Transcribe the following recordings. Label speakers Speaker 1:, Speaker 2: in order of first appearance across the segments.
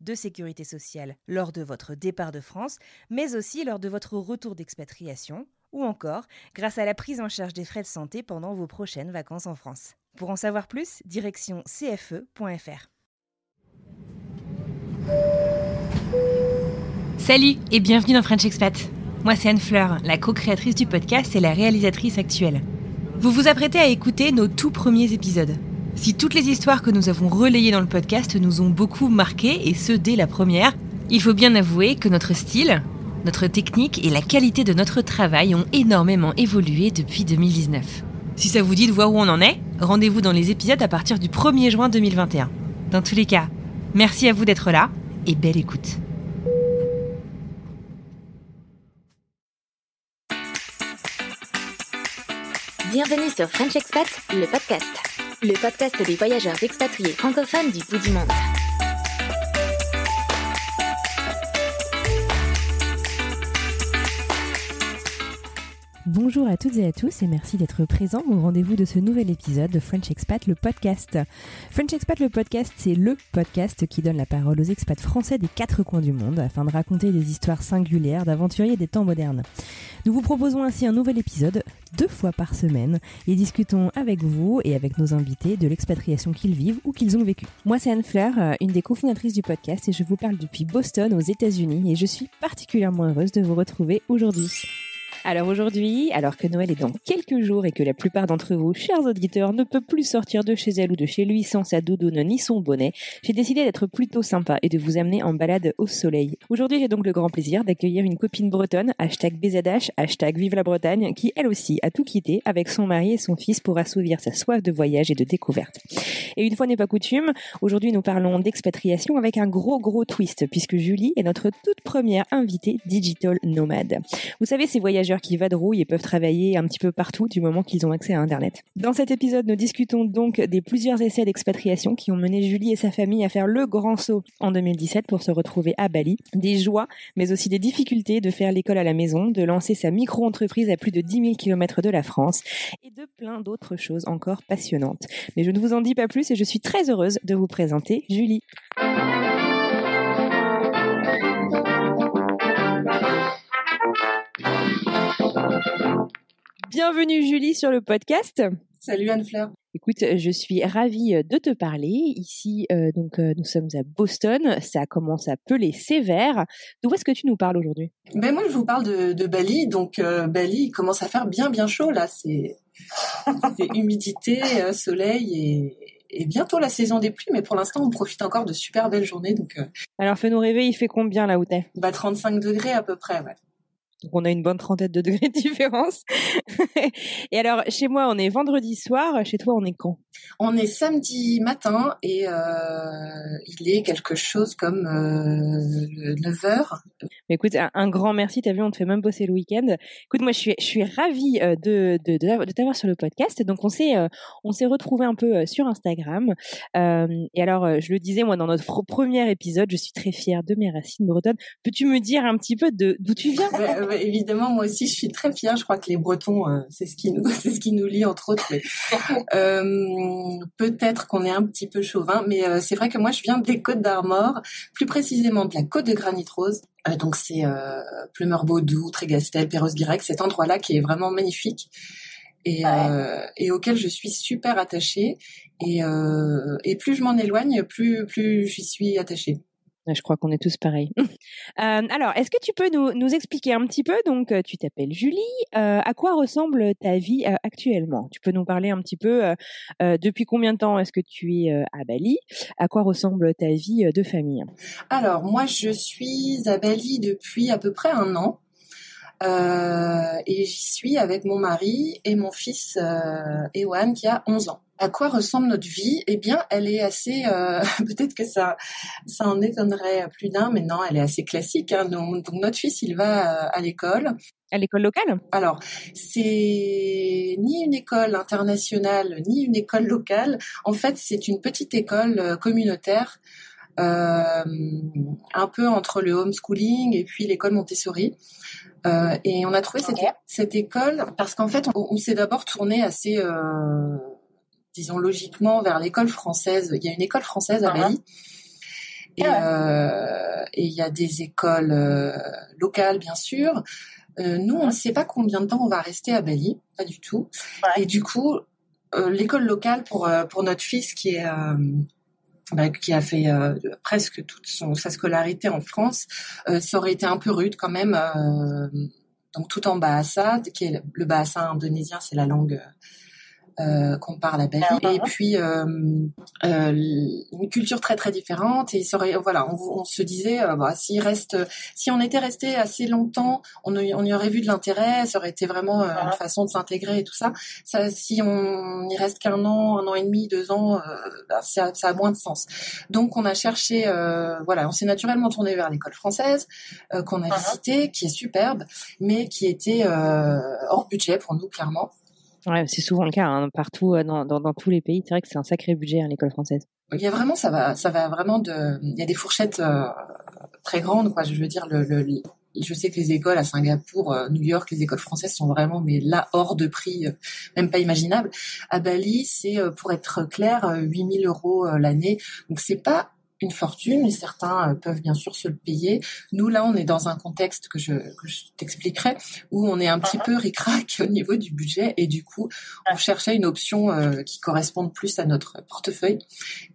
Speaker 1: de sécurité sociale lors de votre départ de France, mais aussi lors de votre retour d'expatriation, ou encore grâce à la prise en charge des frais de santé pendant vos prochaines vacances en France. Pour en savoir plus, direction cfe.fr. Salut et bienvenue dans French Expat. Moi c'est Anne Fleur, la co-créatrice du podcast et la réalisatrice actuelle. Vous vous apprêtez à écouter nos tout premiers épisodes. Si toutes les histoires que nous avons relayées dans le podcast nous ont beaucoup marqué, et ce dès la première, il faut bien avouer que notre style, notre technique et la qualité de notre travail ont énormément évolué depuis 2019. Si ça vous dit de voir où on en est, rendez-vous dans les épisodes à partir du 1er juin 2021. Dans tous les cas, merci à vous d'être là et belle écoute.
Speaker 2: Bienvenue sur French Expat, le podcast. Le podcast des voyageurs expatriés francophones du bout du monde.
Speaker 1: Bonjour à toutes et à tous et merci d'être présents au rendez-vous de ce nouvel épisode de French Expat, le podcast. French Expat, le podcast, c'est le podcast qui donne la parole aux expats français des quatre coins du monde afin de raconter des histoires singulières d'aventuriers des temps modernes. Nous vous proposons ainsi un nouvel épisode deux fois par semaine et discutons avec vous et avec nos invités de l'expatriation qu'ils vivent ou qu'ils ont vécu. Moi, c'est Anne Fleur, euh, une des cofondatrices du podcast et je vous parle depuis Boston aux États-Unis et je suis particulièrement heureuse de vous retrouver aujourd'hui. Alors aujourd'hui, alors que Noël est dans quelques jours et que la plupart d'entre vous, chers auditeurs, ne peut plus sortir de chez elle ou de chez lui sans sa doudoune ni son bonnet, j'ai décidé d'être plutôt sympa et de vous amener en balade au soleil. Aujourd'hui, j'ai donc le grand plaisir d'accueillir une copine bretonne, hashtag BZH, hashtag Vive la Bretagne, qui elle aussi a tout quitté avec son mari et son fils pour assouvir sa soif de voyage et de découverte. Et une fois n'est pas coutume, aujourd'hui nous parlons d'expatriation avec un gros gros twist puisque Julie est notre toute première invitée digital nomade. Vous savez, ces voyageurs qui vadrouillent et peuvent travailler un petit peu partout du moment qu'ils ont accès à Internet. Dans cet épisode, nous discutons donc des plusieurs essais d'expatriation qui ont mené Julie et sa famille à faire le grand saut en 2017 pour se retrouver à Bali. Des joies, mais aussi des difficultés de faire l'école à la maison, de lancer sa micro-entreprise à plus de 10 000 km de la France et de plein d'autres choses encore passionnantes. Mais je ne vous en dis pas plus et je suis très heureuse de vous présenter Julie. Bienvenue Julie sur le podcast.
Speaker 3: Salut Anne-Fleur.
Speaker 1: Écoute, je suis ravie de te parler. Ici, euh, donc, euh, nous sommes à Boston. Ça commence à peler sévère. D'où est-ce que tu nous parles aujourd'hui?
Speaker 3: Ben moi, je vous parle de, de Bali. Donc, euh, Bali il commence à faire bien, bien chaud là. C'est, humidité, euh, soleil et, et bientôt la saison des pluies. Mais pour l'instant, on profite encore de super belles journées. Donc, euh,
Speaker 1: Alors, fais-nous rêver. Il fait combien là où t'es?
Speaker 3: bah 35 degrés à peu près. Ouais.
Speaker 1: Donc, on a une bonne trentaine de degrés de différence. et alors, chez moi, on est vendredi soir. Chez toi, on est quand?
Speaker 3: On est samedi matin et euh, il est quelque chose comme euh, 9 heures.
Speaker 1: Mais écoute, un, un grand merci. T'as vu, on te fait même bosser le week-end. Écoute, moi, je suis, je suis ravie euh, de, de, de, de t'avoir sur le podcast. Donc, on s'est, euh, on s'est retrouvé un peu euh, sur Instagram. Et alors, je le disais, moi, dans notre pr- premier épisode, je suis très fière de mes racines bretonnes. Peux-tu me dire un petit peu de d'où tu viens?
Speaker 3: Évidemment, moi aussi, je suis très fière. Je crois que les Bretons, euh, c'est ce qui nous, c'est ce qui nous lie entre autres. Mais, euh, peut-être qu'on est un petit peu chauvin, mais euh, c'est vrai que moi, je viens des Côtes d'Armor, plus précisément de la Côte de Granit Rose. Donc c'est euh, Plumeur-Baudou, Trégastel, Perros-Guirec, cet endroit-là qui est vraiment magnifique et, euh, et auquel je suis super attachée. Et, euh, et plus je m'en éloigne, plus plus j'y suis attachée.
Speaker 1: Je crois qu'on est tous pareils. Euh, alors, est-ce que tu peux nous, expliquer un petit peu? Donc, tu t'appelles Julie. Euh, à quoi ressemble ta vie actuellement? Tu peux nous parler un petit peu depuis combien de temps est-ce que tu es à Bali? À quoi ressemble ta vie de famille?
Speaker 3: Alors, moi, je suis à Bali depuis à peu près un an. et j'y suis avec mon mari et mon fils Ewan qui a 11 ans à quoi ressemble notre vie? Eh bien, elle est assez. Euh, Peut-être que ça, ça en étonnerait plus d'un, mais non, elle est assez classique. Hein. Donc, notre fils, il va euh, à l'école.
Speaker 1: À l'école locale?
Speaker 3: Alors, c'est ni une école internationale, ni une école locale. En fait, c'est une petite école euh, communautaire, euh, un peu entre le homeschooling et puis l'école Montessori. Euh, et on a trouvé cette, cette école parce qu'en fait, on, on s'est d'abord tourné assez euh, disons logiquement, vers l'école française. Il y a une école française à uh-huh. Bali. Euh, et il y a des écoles euh, locales, bien sûr. Euh, nous, on ne sait pas combien de temps on va rester à Bali, pas du tout. Et du coup, l'école locale pour pour notre fils qui est bah, qui a fait presque toute son, sa scolarité en France, ça aurait été un peu rude quand même. donc tout en Bahasa, qui est le Bahasa indonésien, c'est la langue euh, qu'on parle à Bali. Et puis euh, euh, une culture très très différente. Et serait voilà on, se disait euh, bah, s'il reste si on était resté assez longtemps on, on y aurait vu de l'intérêt. Ça aurait été vraiment une façon de s'intégrer et tout ça. Ça si on y reste qu'un an un an et demi deux ans bah, ça, ça, a moins de sens. Donc on a cherché voilà on s'est naturellement tourné vers l'école française qu'on a uh-huh. visité qui est superbe mais qui était hors budget pour nous clairement
Speaker 1: Ouais, c'est souvent le cas hein, partout euh, dans, tous les pays. C'est vrai que c'est un sacré budget hein, l'école française.
Speaker 3: Il y a vraiment ça va ça va vraiment de il y a des fourchettes euh, très grandes quoi. Je veux dire le, je sais que les écoles à Singapour, euh, New York, les écoles françaises sont vraiment mais là hors de prix, même pas imaginable. À Bali, c'est pour être clair 8000 euros l'année. Donc c'est pas une fortune et certains euh, peuvent bien sûr se le payer. Nous là, on est dans un contexte que je, que je t'expliquerai où on est un petit uh-huh. peu ricrac au niveau du budget et du coup, on cherchait une option euh, qui corresponde plus à notre portefeuille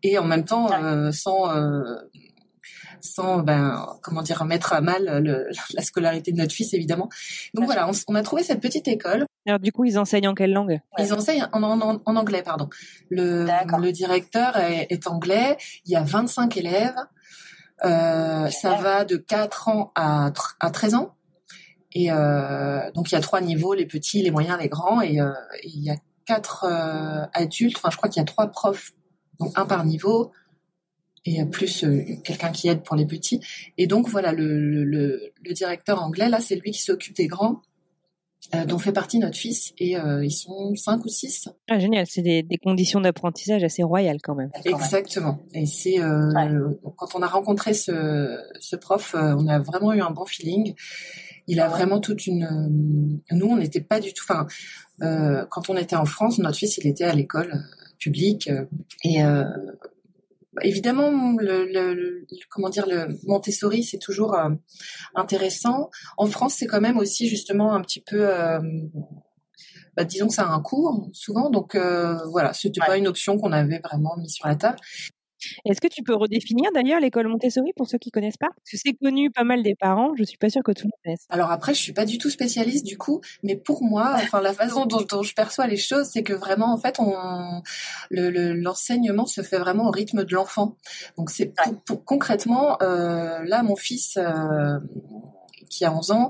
Speaker 3: et en même temps euh, sans sans ben comment dire mettre à mal le, la scolarité de notre fils évidemment. Donc voilà, on, on, a trouvé cette petite école.
Speaker 1: Alors du coup, ils enseignent en quelle langue?
Speaker 3: Ils enseignent en, en, en, anglais, pardon. Le, le directeur est, est, anglais. Il y a 25 élèves. Euh, ça va de 4 ans à, à 13 ans. Et euh, donc il y a trois niveaux les petits, les moyens, les grands. Et, euh, il y a quatre adultes. Enfin, je crois qu'il y a trois profs, donc un par niveau et plus euh, quelqu'un qui aide pour les petits. Et donc voilà, le, le, le directeur anglais, là, c'est lui qui s'occupe des grands, euh, dont fait partie notre fils, et euh, ils sont cinq ou six.
Speaker 1: Ah, génial, c'est des, des, conditions d'apprentissage assez royales quand même.
Speaker 3: Exactement. Et c'est euh, quand on a rencontré ce, ce prof, euh, on a vraiment eu un bon feeling. Il a vraiment toute une. Nous, on n'était pas du tout. Enfin, quand on était en France, notre fils, il était à l'école publique et évidemment, le, le, comment dire, le Montessori, c'est toujours euh, intéressant. En France, c'est quand même aussi justement un petit peu, euh, bah, disons que ça a un coût souvent, donc euh, voilà, c'était pas une option qu'on avait vraiment mis sur la table.
Speaker 1: Est-ce que tu peux redéfinir d'ailleurs l'école Montessori pour ceux qui connaissent pas? Parce que c'est connu pas mal des parents, je suis pas sûre que tout le monde connaisse.
Speaker 3: Alors après, je suis pas du tout spécialiste du coup, mais pour moi, enfin la façon dont, je perçois les choses, c'est que vraiment en fait, on l'enseignement le, se fait vraiment au rythme de l'enfant. Donc c'est pour, concrètement, euh, là mon fils euh, qui a 11 ans,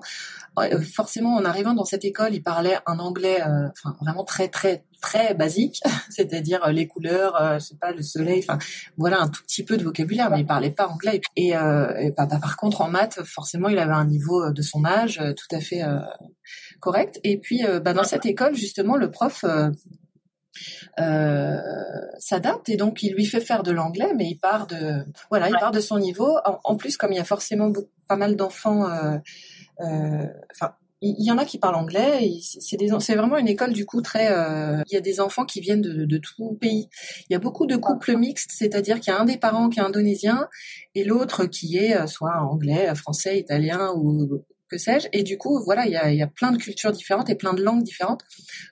Speaker 3: forcément, en arrivant dans cette école, il parlait un anglais, euh, enfin vraiment très très très basique, c'est-à-dire euh, les couleurs, euh, je sais pas, le soleil, enfin voilà un tout petit peu de vocabulaire, mais il parlait pas anglais. Et, euh, et bah, bah, par contre en maths, forcément, il avait un niveau de son âge tout à fait correct. Et puis bah, dans cette école, justement, le prof euh, s'adapte et donc il lui fait faire de l'anglais, mais il part de voilà, il part de son niveau. En, plus, comme il y a forcément pas mal d'enfants, euh, enfin il y en a qui parlent anglais. C'est vraiment une école du coup très. Euh, il y a des enfants qui viennent de, de tout pays. Il y a beaucoup de couples mixtes, c'est-à-dire qu'il y a un des parents qui est indonésien et l'autre qui est euh, soit anglais, français, italien ou que sais-je. Et du coup, voilà, il y a, y a, plein de cultures différentes et plein de langues différentes.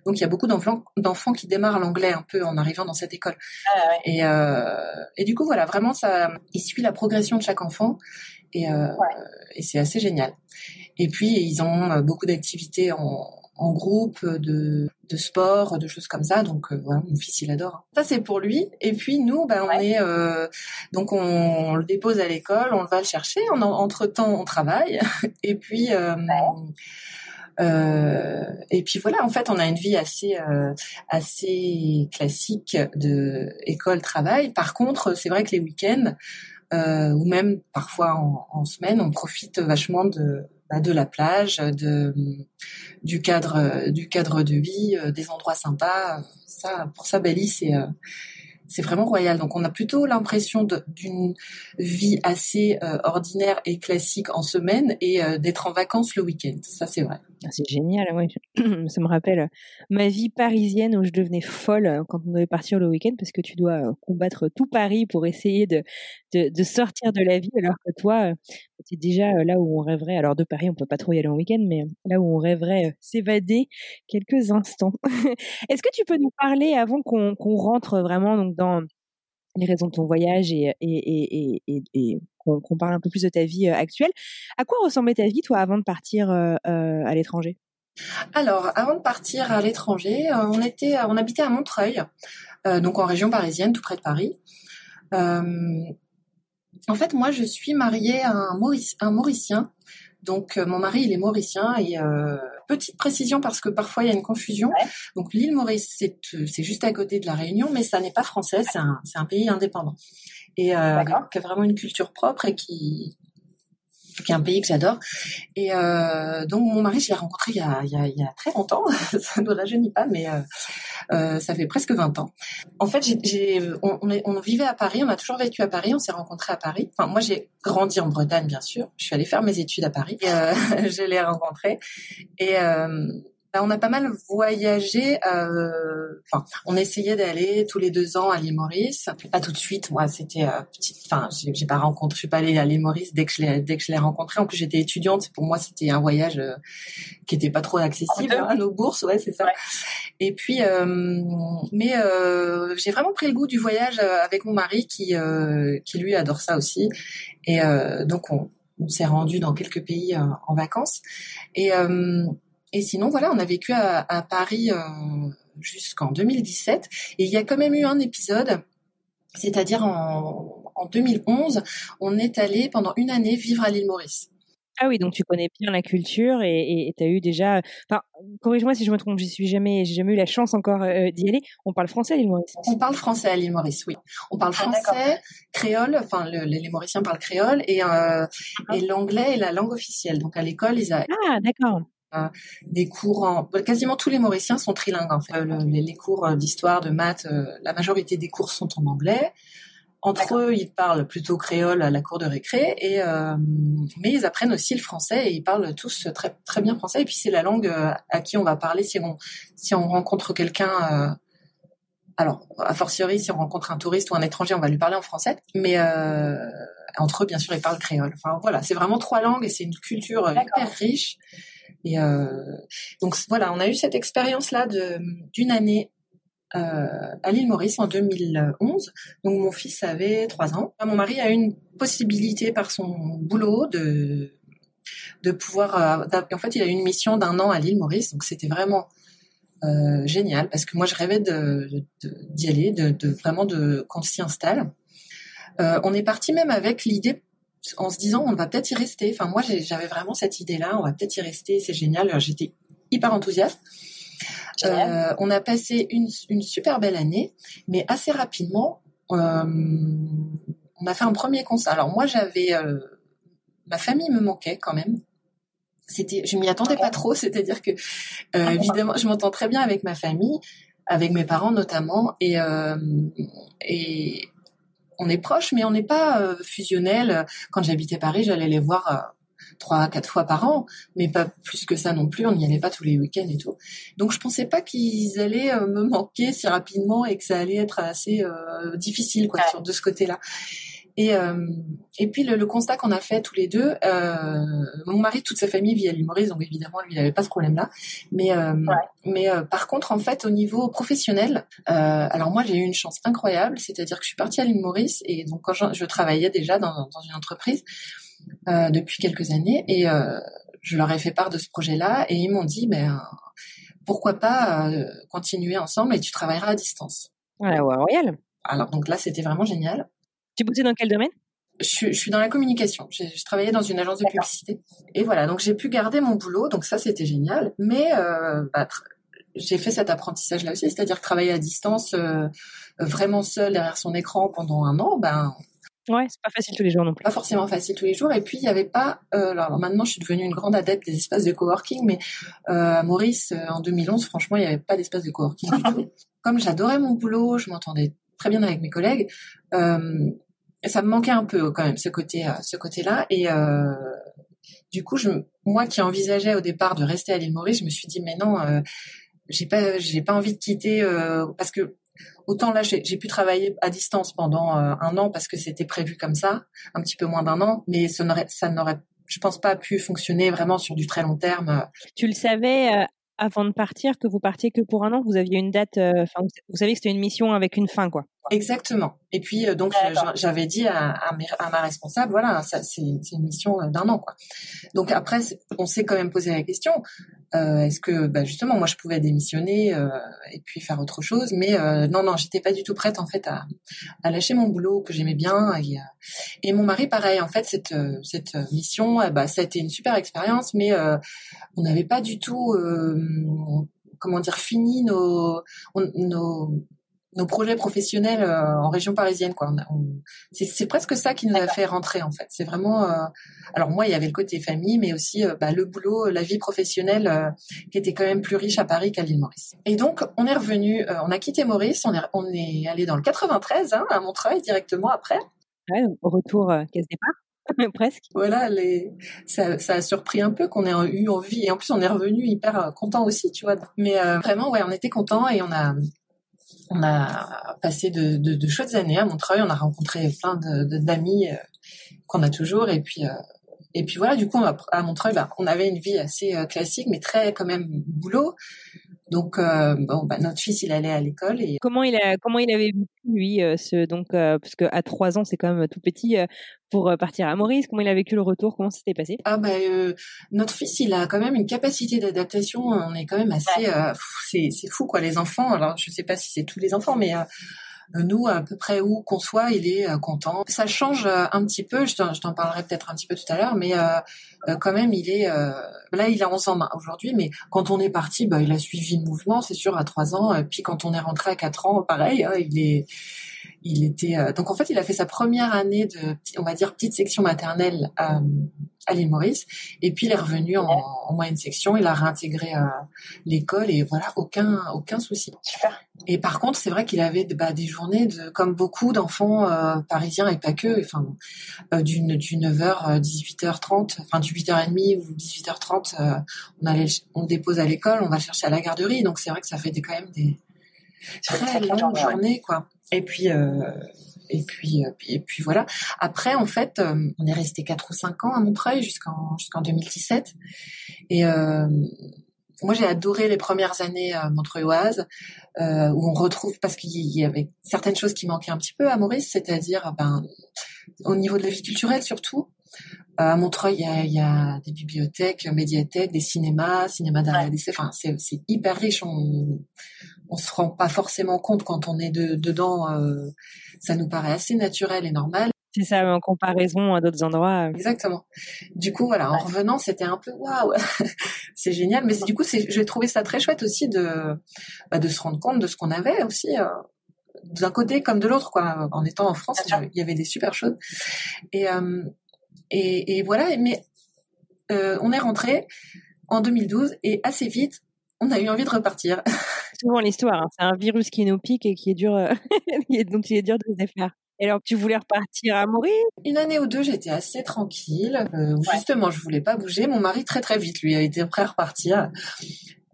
Speaker 3: Donc, il y a beaucoup d'enfants qui démarrent l'anglais un peu en arrivant dans cette école. Ah, ouais. et, euh, et du coup, voilà, vraiment, ça, il suit la progression de chaque enfant. Et, euh, et c'est assez génial. Et puis, ils ont beaucoup d'activités en, en groupe, de, de sport, de choses comme ça. Donc euh, voilà, mon fils il adore. Ça c'est pour lui. Et puis nous, ben on est euh, donc on, le dépose à l'école, on va le chercher. entre temps, on travaille. et puis euh, euh, et puis voilà, en fait, on a une vie assez euh, assez classique de école travail. Par contre, c'est vrai que les week-ends euh, ou même parfois en, semaine, on profite vachement de bah, de la plage, de du cadre du cadre de vie, euh, des endroits sympas. Ça, pour ça, Bali, c'est euh, c'est vraiment royal. Donc on a plutôt l'impression d'une vie assez euh, ordinaire et classique en semaine et d'être en vacances le week-end. Ça c'est vrai.
Speaker 1: Ah, c'est génial, ça me rappelle ma vie parisienne où je devenais folle quand on devait partir le week-end parce que tu dois combattre tout Paris pour essayer de sortir de la vie alors que toi, c'est déjà là où on rêverait. Alors de Paris, on peut pas trop y aller en week-end, mais là où on rêverait s'évader quelques instants. Est-ce que tu peux nous parler avant qu'on rentre vraiment dans les raisons de ton voyage et, qu'on parle un peu plus de ta vie actuelle. À quoi ressemblait ta vie, toi, avant de partir à l'étranger?
Speaker 3: Alors, avant de partir à l'étranger, on était, on habitait à Montreuil, donc en région parisienne, tout près de Paris. En fait, moi, je suis mariée à un, Mauric un Mauricien. Donc, euh, mon mari, il est mauricien. Et euh, petite précision, parce que parfois, il y a une confusion. Donc, l'île Maurice, euh, c'est juste à côté de la Réunion, mais ça n'est pas français, c'est un, un, pays indépendant. Et euh, qui a vraiment une culture propre et qui, qui est un pays que j'adore. Et euh, donc mon mari, je l'ai rencontré il y, a, il, y a, il y a, très longtemps, ça ne rajeunit pas, mais euh, euh, ça fait presque 20 ans. En fait, j'ai, on, on, on, vivait à Paris, on a toujours vécu à Paris, on s'est rencontrés à Paris. Enfin, moi, j'ai grandi en Bretagne, bien sûr. Je suis allée faire mes études à Paris. Et, euh, je l'ai rencontré. Et euh, on a pas mal voyagé. Euh, enfin, on essayait d'aller tous les deux ans à l'île Maurice. Pas tout de suite. Moi, c'était euh, petite. Enfin, j'ai pas rencontré. Je suis pas allée à l'île Maurice dès que je l'ai dès que je l'ai rencontré. En plus, j'étais étudiante. Pour moi, c'était un voyage euh, qui était pas trop accessible à nos bourses. Ouais, c'est ça. Et puis, euh, mais euh, j'ai vraiment pris le goût du voyage avec mon mari qui qui lui adore ça aussi. Et donc on on s'est rendu dans quelques pays en vacances. Et et sinon, voilà, on a vécu à, à Paris euh, jusqu'en 2017. Et il y a quand même eu un épisode, c'est-à-dire en, en 2011, on est allé pendant une année vivre à l'île Maurice.
Speaker 1: Ah oui, donc tu connais bien la culture et tu as eu déjà. Enfin, corrige-moi si je me trompe, j'y suis jamais, j'ai jamais eu la chance encore euh, d'y aller. On parle français à l'île Maurice.
Speaker 3: On parle français à l'île Maurice, oui. On parle ah, français, créole. Enfin, le, les Mauriciens parlent créole et euh, et l'anglais est la langue officielle. Donc à l'école, ils a.
Speaker 1: Ah d'accord
Speaker 3: des cours en quasiment tous les Mauriciens sont trilingues en fait. les, cours euh, d'histoire, de maths, euh, la majorité des cours sont en anglais. Entre eux, ils parlent plutôt créole à la cour de récré, et euh, mais ils apprennent aussi le français et ils parlent tous très très bien français. Et puis c'est la langue à qui on va parler si on si on rencontre quelqu'un. alors, a fortiori, si on rencontre un touriste ou un étranger, on va lui parler en français. Mais entre eux, bien sûr, ils parlent créole. Enfin voilà, c'est vraiment trois langues et c'est une culture hyper riche. Et euh, donc voilà, on a eu cette expérience-là d'une année euh, à l'île Maurice en 2011. Donc mon fils avait trois ans. Mon mari a eu une possibilité par son boulot de de pouvoir. Euh, en fait, il a eu une mission d'un an à l'île Maurice, donc c'était vraiment euh, génial parce que moi je rêvais de d'y aller, de, de, vraiment de qu'on s'y installe. Euh, on est parti même avec l'idée en se disant on va peut-être y rester. Enfin moi j'avais vraiment cette idée-là, on va peut-être y rester, c'est génial. J'étais hyper enthousiaste. Euh, on a passé une, une, super belle année, mais assez rapidement, euh, on a fait un premier concert. Alors moi j'avais, euh, ma famille me manquait quand même. C'était, je m'y attendais pas trop, c'est-à-dire que euh, évidemment je m'entends très bien avec ma famille, avec mes parents notamment, et euh, et on est proche, mais on n'est pas euh, fusionnel. Quand j'habitais Paris, j'allais les voir euh, trois, quatre fois par an, mais pas plus que ça non plus. On n'y allait pas tous les week-ends et tout. Donc je pensais pas qu'ils allaient euh, me manquer si rapidement et que ça allait être assez difficile quoi de ce côté-là. Et, euh, et puis le, constat qu'on a fait tous les deux, euh, mon mari, toute sa famille vit à l'île Maurice, donc évidemment lui il n'avait pas ce problème-là. Mais euh, mais euh, par contre en fait au niveau professionnel, euh, alors moi j'ai eu une chance incroyable, c'est-à-dire que je suis partie à l'île Maurice et donc quand je, je travaillais déjà dans, dans une entreprise depuis quelques années et je leur ai fait part de ce projet-là et ils m'ont dit ben pourquoi pas continuer ensemble et tu travailleras à distance.
Speaker 1: Voilà, ouais, royal.
Speaker 3: Alors donc là c'était vraiment génial.
Speaker 1: Tu bossais dans quel domaine?
Speaker 3: Je, je, suis dans la communication. Je, je travaillais dans une agence de publicité. Et voilà, donc j'ai pu garder mon boulot, donc ça c'était génial. Mais euh, bah, j'ai fait cet apprentissage là aussi, c'est-à-dire travailler à distance, euh, vraiment seul derrière son écran pendant un an, ben
Speaker 1: Ouais, c'est pas facile tous les jours non plus.
Speaker 3: Pas forcément facile tous les jours. Et puis il y avait pas. Euh, alors maintenant, je suis devenue une grande adepte des espaces de coworking, mais euh, à Maurice en 2011, franchement, il n'y avait pas d'espace de coworking du tout. Comme j'adorais mon boulot, je m'entendais très bien avec mes collègues. Euh, ça me manquait un peu quand même ce côté, euh, ce côté-là. Et euh, du coup, moi qui envisageais au départ de rester à l'île Maurice, je me suis dit mais non, j'ai pas, j'ai pas envie de quitter parce que autant là j'ai pu travailler à distance pendant un an parce que c'était prévu comme ça, un petit peu moins d'un an, mais ça n'aurait, je pense pas pu fonctionner vraiment sur du très long terme.
Speaker 1: Tu le savais avant de partir que vous partiez que pour un an, vous aviez une date, vous, savez que c'était une mission avec une fin quoi.
Speaker 3: Exactement. Et puis euh, donc j'avais dit à, à, à, ma responsable, voilà, ça c'est une mission euh, d'un an quoi. Donc après on s'est quand même posé la question, euh, est-ce que bah, justement moi je pouvais démissionner euh, et puis faire autre chose, mais euh, non non j'étais pas du tout prête en fait à, à lâcher mon boulot que j'aimais bien et, et, mon mari pareil en fait cette cette mission bah ça a été une super expérience, mais on n'avait pas du tout comment dire fini nos nos nos projets professionnels euh, en région parisienne quoi. c'est presque ça qui nous a fait rentrer en fait. C'est vraiment euh, alors moi il y avait le côté famille mais aussi euh, bah, le boulot, la vie professionnelle qui était quand même plus riche à Paris qu'à l'île Maurice. Et donc on est revenu, on a quitté Maurice, on est on est allé dans le 93 hein, à Montreuil directement après.
Speaker 1: Ouais, au retour casse départ. presque.
Speaker 3: Voilà, les... ça, ça a surpris un peu qu'on ait eu envie et en plus on est revenu hyper content aussi, tu vois. Mais vraiment, ouais, on était content et on a on a passé de, de, de, chouettes années à Montreuil. On a rencontré plein de d'amis euh, qu'on a toujours. Et puis, euh, et puis voilà, du coup, à Montreuil, bah, on avait une vie assez euh, classique, mais très quand même boulot. Donc, euh, bon, bah, notre fils, il allait à l'école et
Speaker 1: comment il a, comment il avait vécu lui, ce donc, parce qu'à trois ans, c'est quand même tout petit pour partir à Maurice. Comment il a vécu le retour? Comment c'était passé?
Speaker 3: Ah bah, notre fils, il a quand même une capacité d'adaptation. On est quand même assez, c'est c'est fou quoi, les enfants. Alors, je sais pas si c'est tous les enfants, mais nous, à peu près où qu'on soit, il est euh, content. Ça change euh, un petit peu, je t'en parlerai peut-être un petit peu tout à l'heure, mais euh, quand même, il est là, il a 11 ans aujourd'hui, mais quand on est parti, bah, il a suivi le mouvement, c'est sûr, à 3 ans. Puis quand on est rentré à 4 ans, pareil, hein, il est il était donc en fait il a fait sa première année de on va dire petite section maternelle à l'île Maurice. Et puis il est revenu en, en moyenne section, il a réintégré euh, l'école et voilà, aucun aucun souci.
Speaker 4: Super.
Speaker 3: Et par contre, c'est vrai qu'il avait bah, des journées de, comme beaucoup d'enfants euh, parisiens et pas que, enfin euh, d'une du 9h 18h30, enfin du 8h30 ou 18h30, euh, on allait on dépose à l'école, on va chercher à la garderie. Donc c'est vrai que ça fait des, quand même des très longues journées quoi. Et puis et puis, euh, et puis voilà. Après, en fait, euh, on est resté quatre ou cinq ans à Montreuil jusqu'en jusqu'en 2017. Et euh, moi, j'ai adoré les premières années euh, montreuilloises euh, où on retrouve parce qu'il y avait certaines choses qui manquaient un petit peu à Maurice, c'est-à-dire ben au niveau de la vie culturelle surtout. à Montreuil, il y a, y a, des bibliothèques, médiathèques, des cinémas, cinéma d'art ouais. Enfin, c'est hyper riche. On on se rend pas forcément compte quand on est de, dedans. Euh, ça nous paraît assez naturel et normal.
Speaker 1: C'est ça, en comparaison à d'autres endroits.
Speaker 3: Euh. Exactement. Du coup, voilà, en revenant, c'était un peu waouh, c'est génial. Mais du coup, j'ai trouvé ça très chouette aussi de bah, de se rendre compte de ce qu'on avait aussi. Euh, d'un côté comme de l'autre quoi en étant en France il y avait des super choses et euh, et, et, voilà mais euh, on est rentré en 2012 et assez vite on a eu envie de repartir
Speaker 1: souvent l'histoire. Hein. C'est un virus qui nous pique et qui est dur, euh, dont il est dur de se défaire. Et alors, tu voulais repartir à mourir
Speaker 3: Une année ou deux, j'étais assez tranquille. Euh, Justement, je voulais pas bouger. Mon mari, très très vite, lui, a été prêt à repartir.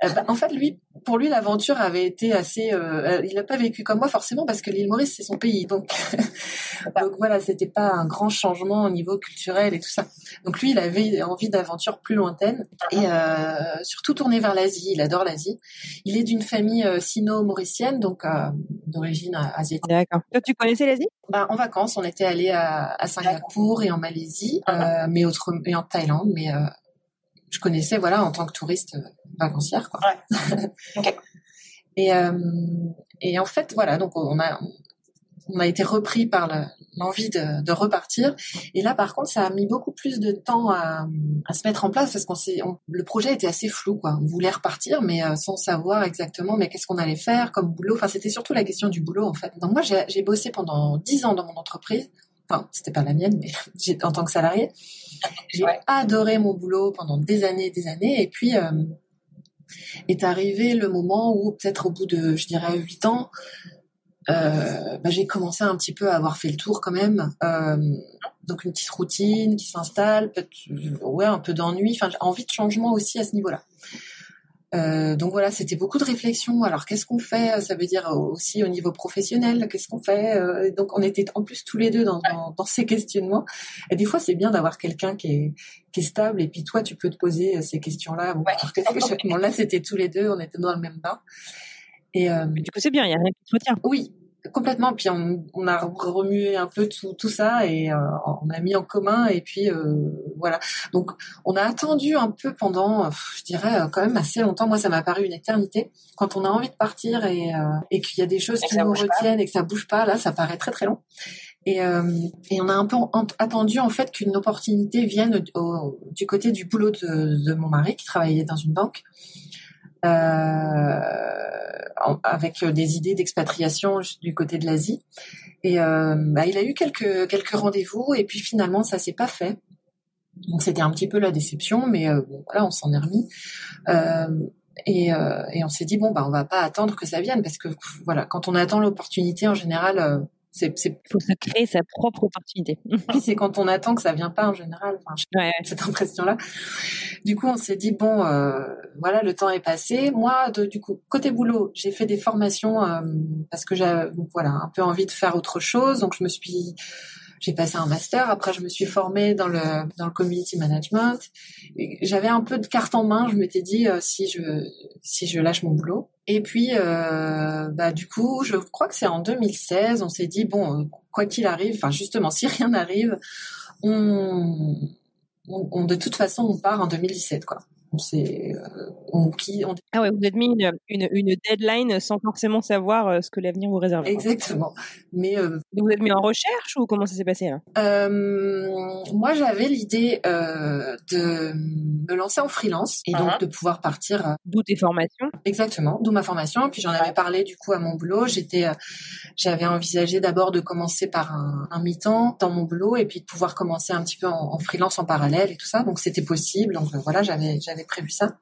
Speaker 3: Euh, bah, en fait, lui, pour lui, l'aventure avait été assez. Euh, il n'a pas vécu comme moi forcément parce que l'île Maurice c'est son pays, donc donc voilà, c'était pas un grand changement au niveau culturel et tout ça. Donc lui, il avait envie d'aventure plus lointaine et euh, surtout tourné vers l'Asie. Il adore l'Asie. Il est d'une famille euh, sino-mauricienne, donc euh, d'origine asiatique.
Speaker 1: D'accord. Toi, tu connaissais l'Asie?
Speaker 3: Bah, En vacances, on était allé à, à Singapour et en Malaisie, uh-huh. mais autre, et en Thaïlande, mais je connaissais voilà en tant que touriste vacancière quoi. Ouais. et et en fait voilà donc on a on a été repris par l'envie de, de, repartir. Et là, par contre, ça a mis beaucoup plus de temps à, à se mettre en place parce qu'on s'est, le projet était assez flou, quoi. On voulait repartir, mais euh, sans savoir exactement, mais qu'est-ce qu'on allait faire comme boulot. Enfin, c'était surtout la question du boulot, en fait. Donc moi, j'ai bossé pendant dix ans dans mon entreprise. Enfin, c'était pas la mienne, mais en tant que salarié. J'ai adoré mon boulot pendant des années et des années. Et puis, euh, est arrivé le moment où, peut-être au bout de, je dirais, huit ans, euh, bah, j'ai commencé un petit peu à avoir fait le tour quand même. Euh, donc une petite routine qui s'installe, ouais, un peu d'ennui, enfin envie de changement aussi à ce niveau-là. Euh, donc voilà, c'était beaucoup de réflexion. Alors qu'est-ce qu'on fait Ça veut dire aussi au niveau professionnel, qu'est-ce qu'on fait euh, Donc on était en plus tous les deux dans, dans, dans ces questionnements. Et des fois, c'est bien d'avoir quelqu'un qui est, qui est stable. Et puis toi, tu peux te poser ces questions-là. Bon, bon là, c'était tous les deux, on était dans le même bain.
Speaker 1: Et euh, du coup, c'est bien, il y a rien qui te retient.
Speaker 3: Oui, complètement. Puis on, on, a remué un peu tout, tout ça et euh, on a mis en commun. Et puis euh, voilà. Donc on a attendu un peu pendant, je dirais quand même assez longtemps. Moi, ça m'a paru une éternité. Quand on a envie de partir et, et qu'il y a des choses qui nous retiennent et que ça bouge pas, là, ça paraît très très long. Et, euh, et, on a un peu attendu en fait qu'une opportunité vienne du côté du boulot de, de, mon mari qui travaillait dans une banque euh, avec des idées d'expatriation du côté de l'Asie. Et euh, bah, il a eu quelques quelques rendez-vous et puis finalement ça s'est pas fait. Donc c'était un petit peu la déception, mais euh, bon, voilà, on s'en est remis. Euh, et, euh, et, on s'est dit bon bah on va pas attendre que ça vienne parce que voilà quand on attend l'opportunité en général euh,
Speaker 1: c'est, c'est... faut se créer sa propre opportunité.
Speaker 3: Puis c'est quand on attend que ça vient pas en général. Enfin, ouais. cette impression-là. Du coup, on s'est dit bon, euh, voilà, le temps est passé. Moi, de, du coup, côté boulot, j'ai fait des formations euh, parce que j'ai, voilà, un peu envie de faire autre chose. Donc, je me suis j'ai passé un master. Après, je me suis formée dans le dans le community management. J'avais un peu de carte en main. Je m'étais dit euh, si je si je lâche mon boulot. Et puis, euh, bah du coup, je crois que c'est en 2016. On s'est dit bon, quoi qu'il arrive, enfin justement, si rien n'arrive, on, on, de toute façon, on part en 2017, quoi c'est euh, on, qui on...
Speaker 1: ah ouais vous avez mis une, une, une, deadline sans forcément savoir euh, ce que l'avenir vous réserve
Speaker 3: exactement. Mais euh...
Speaker 1: vous êtes mis en recherche ou comment ça s'est passé là?
Speaker 3: Euh, moi j'avais l'idée euh, de me lancer en freelance et donc uh-huh. de pouvoir partir
Speaker 1: d'où tes formations.
Speaker 3: Exactement d'où ma formation. Puis j'en avais parlé du coup à mon boulot. J'étais j'avais envisagé d'abord de commencer par un, un mi-temps dans mon boulot et puis de pouvoir commencer un petit peu en, en freelance en parallèle et tout ça. Donc c'était possible. Donc voilà j'avais j'avais prévu ça.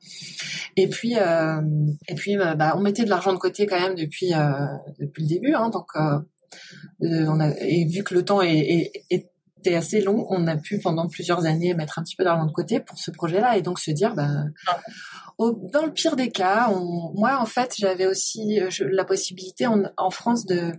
Speaker 3: Et puis, euh, et puis, euh, bah, on mettait de l'argent de côté quand même depuis euh, depuis le début, hein, donc on a et vu que le temps est, était assez long, on a pu pendant plusieurs années mettre un petit peu d'argent de côté pour ce projet-là et donc se dire, bah, dans le pire des cas, on, moi en fait j'avais aussi la possibilité en, en, France de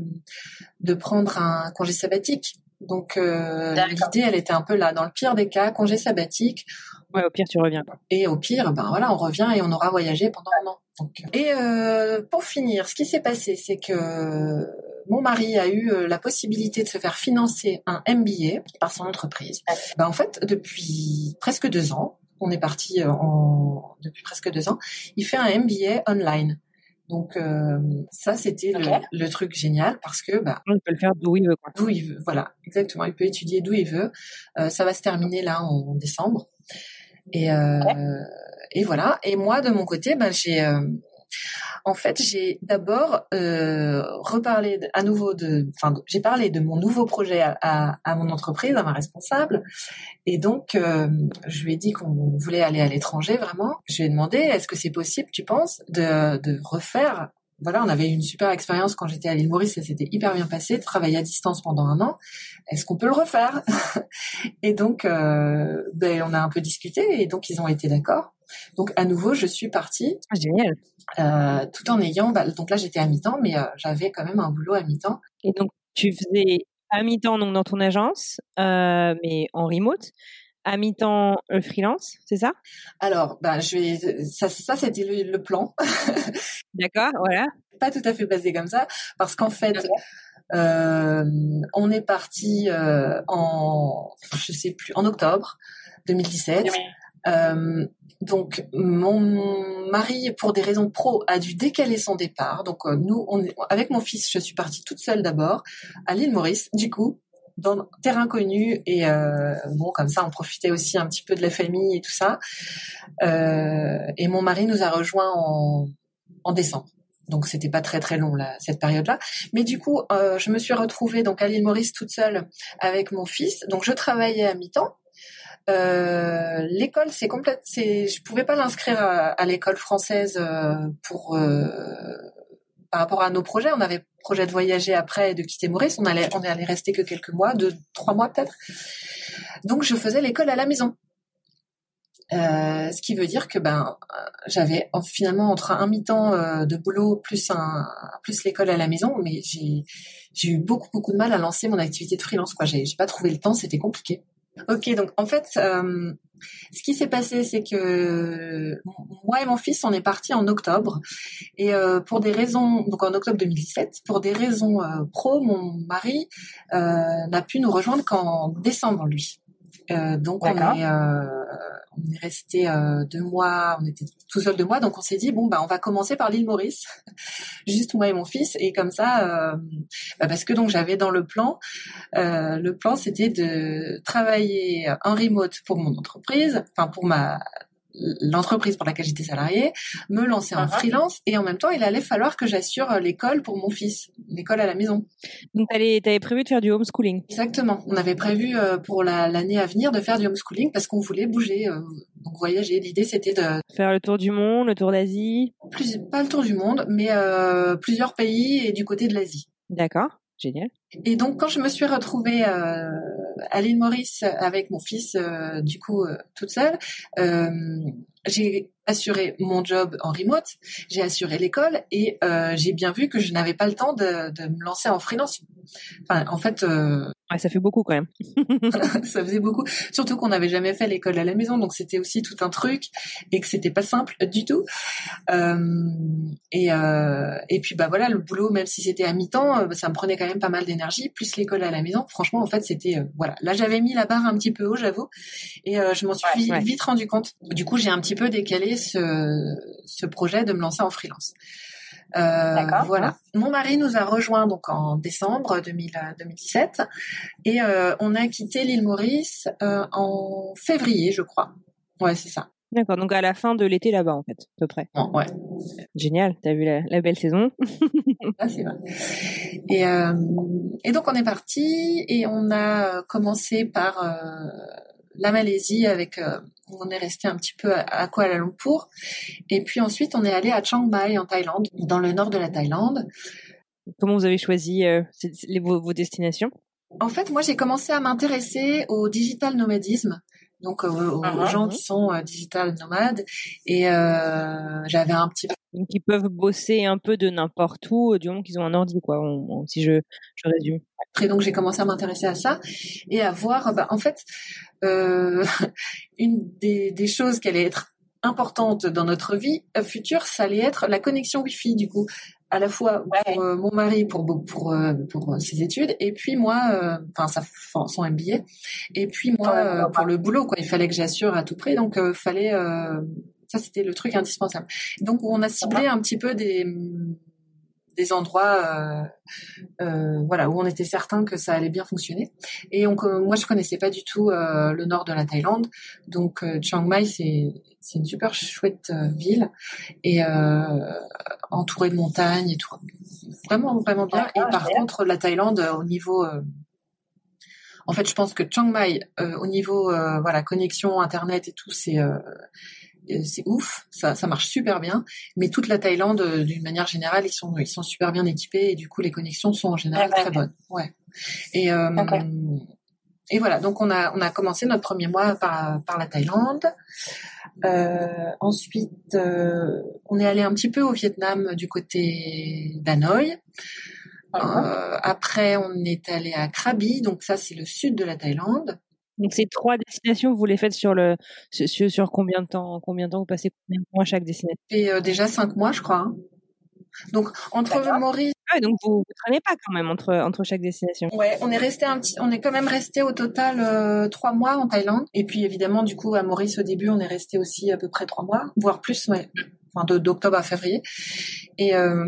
Speaker 3: de prendre un congé sabbatique. Donc l'idée elle était un peu là, dans le pire des cas, congé sabbatique
Speaker 1: Ouais, au pire, tu reviens.
Speaker 3: Et au pire, ben voilà, on revient et on aura voyagé pendant un an. Donc, et euh, pour finir, ce qui s'est passé, c'est que mon mari a eu euh, la possibilité de se faire financer un MBA par son entreprise. Ben, en fait, depuis presque deux ans, on est parti euh, en depuis presque deux ans, il fait un MBA online. Donc euh, ça c'était le, le, truc génial parce que bah
Speaker 1: on peut le faire d'où il veut.
Speaker 3: D'où il veut, voilà, exactement. Il peut étudier d'où il veut. Euh, ça va se terminer là en décembre. Et, euh, et voilà. Et moi, de mon côté, ben, j'ai, euh, en fait, j'ai d'abord euh, reparlé à nouveau de, enfin, j'ai parlé de mon nouveau projet à, à, à, mon entreprise, à ma responsable, et donc euh, je lui ai dit qu'on voulait aller à l'étranger vraiment. Je lui ai demandé, est-ce que c'est possible, tu penses, de, de refaire voilà, on avait eu une super expérience quand j'étais à l'île Maurice, ça s'était hyper bien passé, de travailler à distance pendant un an. Est-ce qu'on peut le refaire? Et donc, euh, ben, on a un peu discuté et donc ils ont été d'accord. Donc à nouveau, je suis partie.
Speaker 1: Génial.
Speaker 3: Euh, tout en ayant, bah, donc là j'étais à mi-temps, mais euh, j'avais quand même un boulot à mi-temps.
Speaker 1: Et donc tu faisais à mi-temps donc dans ton agence, euh, mais en remote. À mi-temps freelance, c'est ça?
Speaker 3: Alors, bah, je vais, ça, ça c'était le, plan.
Speaker 1: D'accord, voilà.
Speaker 3: Pas tout à fait basé comme ça, parce qu'en fait, euh, on est parti euh, en, je sais plus, en octobre 2017. Euh, donc mon mari, pour des raisons pro, a dû décaler son départ. Donc euh, nous, on est, avec mon fils, je suis partie toute seule d'abord à l'île Maurice. Du coup, dans terrain connu et euh, bon comme ça, on profitait aussi un petit peu de la famille et tout ça. Euh, et mon mari nous a rejoint en, en décembre. Donc c'était pas très très long là, cette période-là. Mais du coup, euh, je me suis retrouvée donc à l'île Maurice toute seule avec mon fils. Donc je travaillais à mi-temps euh, l'école, c'est complète. C'est, je pouvais pas l'inscrire à, l'école française euh, pour euh, par rapport à nos projets. On avait projet de voyager après de quitter Maurice. On allait, on allé rester que quelques mois, deux, trois mois peut-être. Donc je faisais l'école à la maison. Euh, ce qui veut dire que ben j'avais finalement entre un mi-temps de boulot plus un plus l'école à la maison, mais j'ai eu beaucoup beaucoup de mal à lancer mon activité de freelance quoi. J'ai pas trouvé le temps, c'était compliqué. Ok, donc en fait, euh, ce qui s'est passé, c'est que moi et mon fils, on est partis en octobre, et euh, pour des raisons, donc en octobre 2017, pour des raisons euh, pro, mon mari n'a pu nous rejoindre qu'en décembre, lui. Donc on est on est resté euh, deux mois, on était tout seul deux mois, donc on s'est dit bon bah on va commencer par l'île Maurice, juste moi et mon fils, et comme ça, euh, bah, parce que donc j'avais dans le plan, euh, le plan c'était de travailler en remote pour mon entreprise, enfin pour ma l'entreprise pour laquelle j'étais salariée, me lancer en uh-huh. freelance et en même temps, il allait falloir que j'assure euh, l'école pour mon fils, l'école à la maison.
Speaker 1: Donc, tu avais prévu de faire du homeschooling
Speaker 3: Exactement. On avait prévu euh, pour l'année à venir de faire du homeschooling parce qu'on voulait bouger, euh, donc voyager. L'idée, c'était de
Speaker 1: faire le tour du monde, le tour d'Asie.
Speaker 3: Plus, pas le tour du monde, mais plusieurs pays et du côté de l'Asie.
Speaker 1: D'accord.
Speaker 3: Et donc quand je me suis retrouvée euh, à l'île Maurice avec mon fils, euh, du coup euh, toute seule, euh, j'ai assuré mon job en remote, j'ai assuré l'école et j'ai bien vu que je n'avais pas le temps de, de, me lancer en freelance. Enfin, en fait,
Speaker 1: Ouais, ça fait beaucoup quand même.
Speaker 3: ça faisait beaucoup, surtout qu'on n'avait jamais fait l'école à la maison, donc c'était aussi tout un truc et que c'était pas simple du tout. Euh, et euh, et puis bah voilà, le boulot, même si c'était à mi-temps, euh, ça me prenait quand même pas mal d'énergie, plus l'école à la maison. Franchement, en fait, c'était euh, voilà. Là, j'avais mis la barre un petit peu haut, j'avoue, et euh, je m'en suis vite rendu compte. Du coup, j'ai un petit peu décalé ce ce projet de me lancer en freelance. Euh, voilà. Mon mari nous a rejoint donc en décembre 2017 et euh, on a quitté l'île Maurice euh, en février, je crois. Ouais, c'est ça.
Speaker 1: D'accord, donc à la fin de l'été là-bas en fait, à peu près.
Speaker 3: ouais.
Speaker 1: Génial, t'as vu la, belle saison.
Speaker 3: ah, c'est vrai. Et, euh, et donc on est parti et on a commencé par la Malaisie avec on est resté un petit peu à Kuala Lumpur. Et puis ensuite on est allé à Chiang Mai en Thaïlande, dans le nord de la Thaïlande.
Speaker 1: Comment vous avez choisi euh, vos, destinations?
Speaker 3: En fait, moi j'ai commencé à m'intéresser au digital nomadisme donc euh, aux, ah, gens ah. qui sont digital nomades. Et j'avais un petit
Speaker 1: donc ils peuvent bosser un peu de n'importe où du moment qu'ils ont un ordi quoi si je je résume.
Speaker 3: Après donc j'ai commencé à m'intéresser à ça et à voir bah, en fait euh, une des, des choses qui allait être importante dans notre vie future, ça allait être la connexion Wi-Fi du coup, à la fois pour euh, mon mari pour pour euh, pour, ses études et puis moi, enfin sa son MBA, et puis moi pour le boulot quoi. Il fallait que j'assure à tout prix, donc fallait ça c'était le truc indispensable. Donc on a ciblé un petit peu des des endroits euh, euh, voilà où on était certain que ça allait bien fonctionner. Et on, moi je connaissais pas du tout euh, le nord de la Thaïlande, donc Chiang Mai c'est c'est une super chouette ville et entourée de montagnes et tout, vraiment vraiment bien. Et par contre la Thaïlande au niveau en fait, je pense que Chiang Mai, au niveau voilà connexion internet et tout, c'est c'est ouf, ça, ça marche super bien. Mais toute la Thaïlande, euh, d'une manière générale, ils sont, ils sont super bien équipés et du coup les connexions sont en général très bonnes. Ouais. Et euh, et voilà, donc on a on a commencé notre premier mois par par la Thaïlande. Euh, ensuite, euh, on est allé un petit peu au Vietnam du côté d'Hanoï. Euh, après, on est allé à Krabi, donc ça c'est le sud de la Thaïlande.
Speaker 1: Donc ces trois destinations, vous les faites sur le sur, sur combien de temps Combien de temps vous passez combien de mois chaque destination?
Speaker 3: Et euh, déjà cinq mois, je crois. Hein. Donc entre Maurice.
Speaker 1: Ah donc vous, ne traînez pas quand même entre entre chaque destination.
Speaker 3: Ouais, on est resté un petit, on est quand même resté au total euh, trois mois en Thaïlande. Et puis évidemment du coup à Maurice au début on est resté aussi à peu près trois mois, voire plus, ouais. Enfin d'octobre à février. Et euh,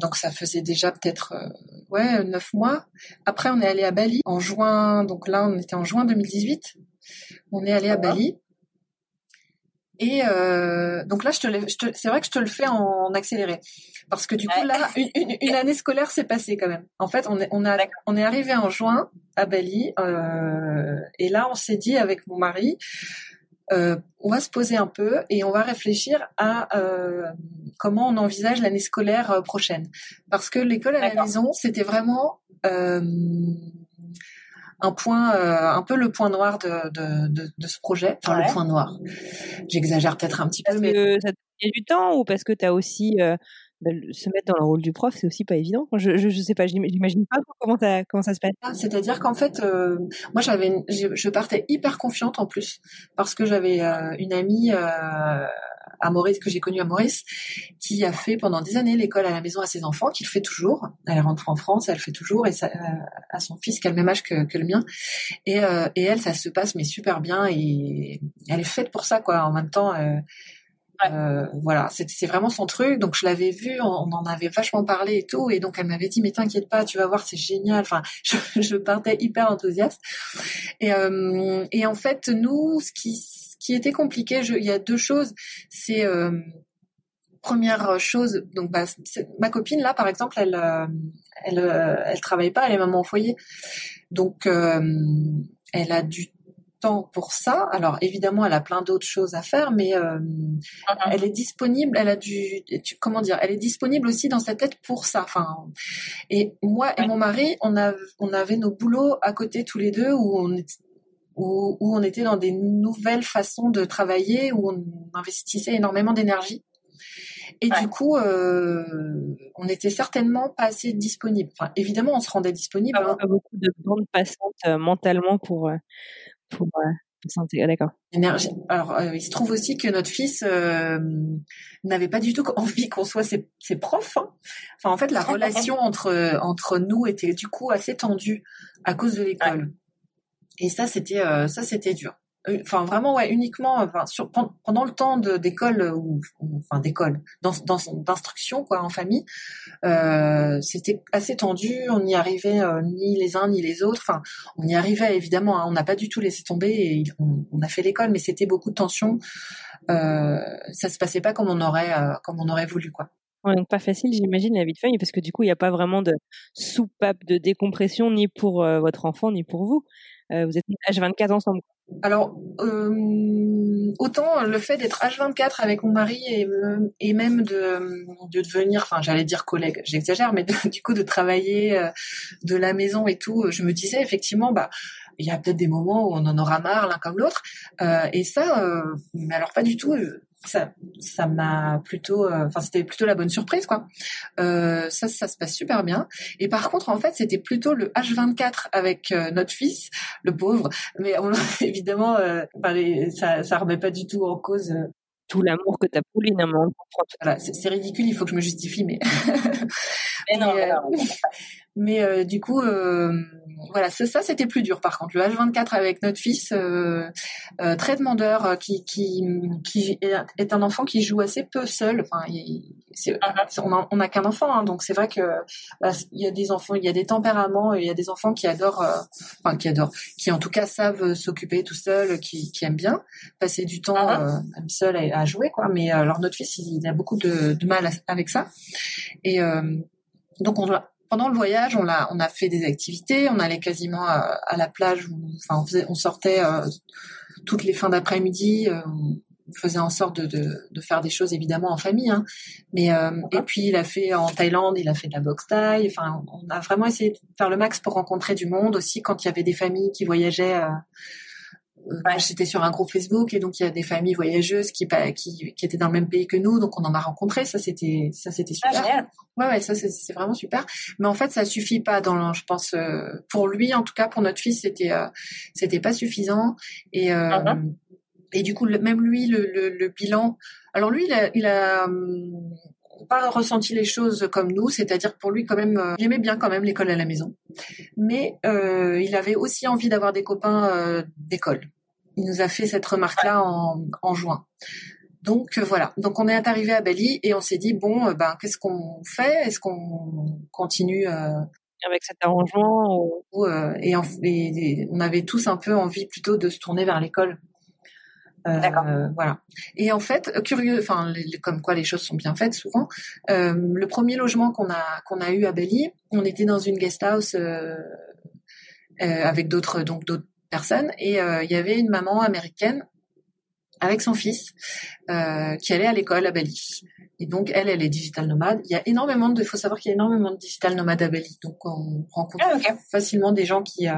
Speaker 3: donc ça faisait déjà peut-être euh, ouais neuf mois. Après on est allé à Bali en juin. Donc là on était en juin 2018. On est allé à Bali. Et euh, donc là, je te, c'est vrai que je te le fais en accéléré. Parce que du coup, là, une, année scolaire s'est passée quand même. En fait, on est, on a, on est arrivé en juin à Bali, euh, et là, on s'est dit avec mon mari, euh, on va se poser un peu et on va réfléchir à euh, comment on envisage l'année scolaire euh, prochaine. Parce que l'école à la maison, c'était vraiment euh, un point, euh, un peu le point noir de, de, de, de ce projet. Enfin, le point noir. J'exagère peut-être un petit
Speaker 1: peu,
Speaker 3: mais
Speaker 1: ça te du temps ou parce que tu as aussi bah, se mettre dans le rôle du prof, c'est aussi pas évident. Je, je, je sais pas, j'imagine pas comment ça, comment ça se passe.
Speaker 3: Ah, c'est-à-dire qu'en fait, euh, moi j'avais, je, partais hyper confiante en plus parce que j'avais euh, une amie euh, à Maurice que j'ai connue à Maurice qui a fait pendant des années l'école à la maison à ses enfants, qu'il fait toujours. Elle rentre en France, elle fait toujours et ça, à son fils qui a le même âge que, que le mien. Et, et elle, ça se passe mais super bien et elle est faite pour ça quoi. En même temps. Euh, voilà, c'est vraiment son truc. Donc je l'avais vu, on, en avait vachement parlé et tout, et donc elle m'avait dit mais t'inquiète pas, tu vas voir, c'est génial. Enfin, je, partais hyper enthousiaste. Et, euh, et en fait, nous, ce qui, ce qui était compliqué, il y a deux choses. C'est euh, première chose, donc bah, ma copine là, par exemple, elle, euh, elle, elle travaille pas, elle est maman au foyer, donc elle a du temps pour ça. Alors évidemment, elle a plein d'autres choses à faire, mais euh, mm-hmm. elle est disponible. Elle a du, comment dire, elle est disponible aussi dans sa tête pour ça. Enfin, et moi et mon mari, on a, on avait nos boulots à côté tous les deux où on où, on était dans des nouvelles façons de travailler, où on investissait énormément d'énergie. Et du coup, euh, on n'était certainement pas assez disponible. Enfin, évidemment, on se rendait disponible.
Speaker 1: Pas, hein. beaucoup de bandes passantes euh, mentalement pour pour, euh, d'accord.
Speaker 3: Alors, euh, il se trouve aussi que notre fils euh, n'avait pas du tout envie qu'on soit ses, ses profs. Hein. Enfin, en fait, la relation entre entre nous était du coup assez tendue à cause de l'école. Et ça, c'était ça, c'était dur. Euh, enfin vraiment ouais uniquement enfin sur pendant le temps d'école ou, enfin d'école d'instruction quoi en famille euh, c'était assez tendu. On n'y arrivait euh, ni les uns ni les autres. Enfin on y arrivait évidemment hein, on n'a pas du tout laissé tomber et on, a fait l'école mais c'était beaucoup de tension. Euh, ça se passait pas comme on aurait euh, comme on aurait voulu quoi.
Speaker 1: Ouais, donc pas facile, j'imagine, la vie de famille, parce que du coup, il n'y a pas vraiment de soupape de décompression ni pour votre enfant ni pour vous. Vous êtes H24 ensemble.
Speaker 3: Alors, euh, autant le fait d'être H24 avec mon mari et, et même de, de devenir, enfin j'allais dire collègue, j'exagère, mais du coup de travailler euh, de la maison et tout, je me disais effectivement, bah il y a peut-être des moments où on en aura marre l'un comme l'autre, euh, et ça, euh, mais alors pas du tout ça ça m'a plutôt euh, enfin c'était plutôt la bonne surprise quoi. Euh, ça ça se passe super bien. Et par contre en fait c'était plutôt le H24 avec euh, notre fils le pauvre. Mais on, évidemment euh, ça ça remet pas du tout en cause
Speaker 1: tout l'amour que t'as pour lui
Speaker 3: voilà, c'est ridicule il faut que je me justifie mais mais, non, mais du coup voilà, ça, c'était plus dur par contre. Le H24 avec notre fils, euh, euh, très demandeur, euh, qui, qui, qui est un enfant qui joue assez peu seul. Enfin, uh-huh. on n'a qu'un enfant, hein, donc c'est vrai que bah, il y a des enfants, il y a des tempéraments, il y a des enfants qui adorent, enfin qui adorent, qui en tout cas savent s'occuper tout seul, qui, qui aiment bien passer du temps uh-huh. seul à, jouer, quoi. Mais alors notre fils, il, a beaucoup de, de mal avec ça, et donc on pendant le voyage, on a, on a fait des activités. On allait quasiment à, la plage. Où, enfin, on, faisait, on sortait euh, toutes les fins d'après-midi. Euh, faisait en sorte de, de, de, faire des choses évidemment en famille. Hein. Mais euh, et puis il a fait en Thaïlande, il a fait de la boxe thaï. Enfin, on a vraiment essayé de faire le max pour rencontrer du monde aussi quand il y avait des familles qui voyageaient. Euh J'étais sur un groupe Facebook et donc il y a des familles voyageuses qui, qui, qui étaient dans le même pays que nous, donc on en a rencontré. Ça c'était ça c'était ah, super. ouais ouais, ça c'est vraiment super. Mais en fait ça suffit pas dans je pense euh, pour lui en tout cas pour notre fils c'était euh, c'était pas suffisant et euh, uh-huh. Et du coup, même lui, le, le, le bilan. Alors lui, il a, il a hum, pas ressenti les choses comme nous, c'est-à-dire pour lui quand même, euh, il aimait bien quand même l'école à la maison, mais euh, il avait aussi envie d'avoir des copains euh, d'école. Il nous a fait cette remarque-là en, en juin. Donc euh, voilà. Donc on est arrivé à Bali et on s'est dit bon, ben qu'est-ce qu'on fait? Est-ce qu'on continue
Speaker 1: avec cet arrangement
Speaker 3: ou... et, et, on avait tous un peu envie plutôt de se tourner vers l'école euh, voilà. Et en fait, curieux, enfin, comme quoi les choses sont bien faites souvent. Euh, le premier logement qu'on a qu'on a eu à Bali, on était dans une guest house euh, avec d'autres donc d'autres personnes et il y avait une maman américaine avec son fils qui allait à l'école à Bali. Et donc elle, elle est digital nomade. Il y a énormément de, il faut savoir qu'il y a énormément de digital nomades à Bali. Donc on rencontre ah, facilement des gens qui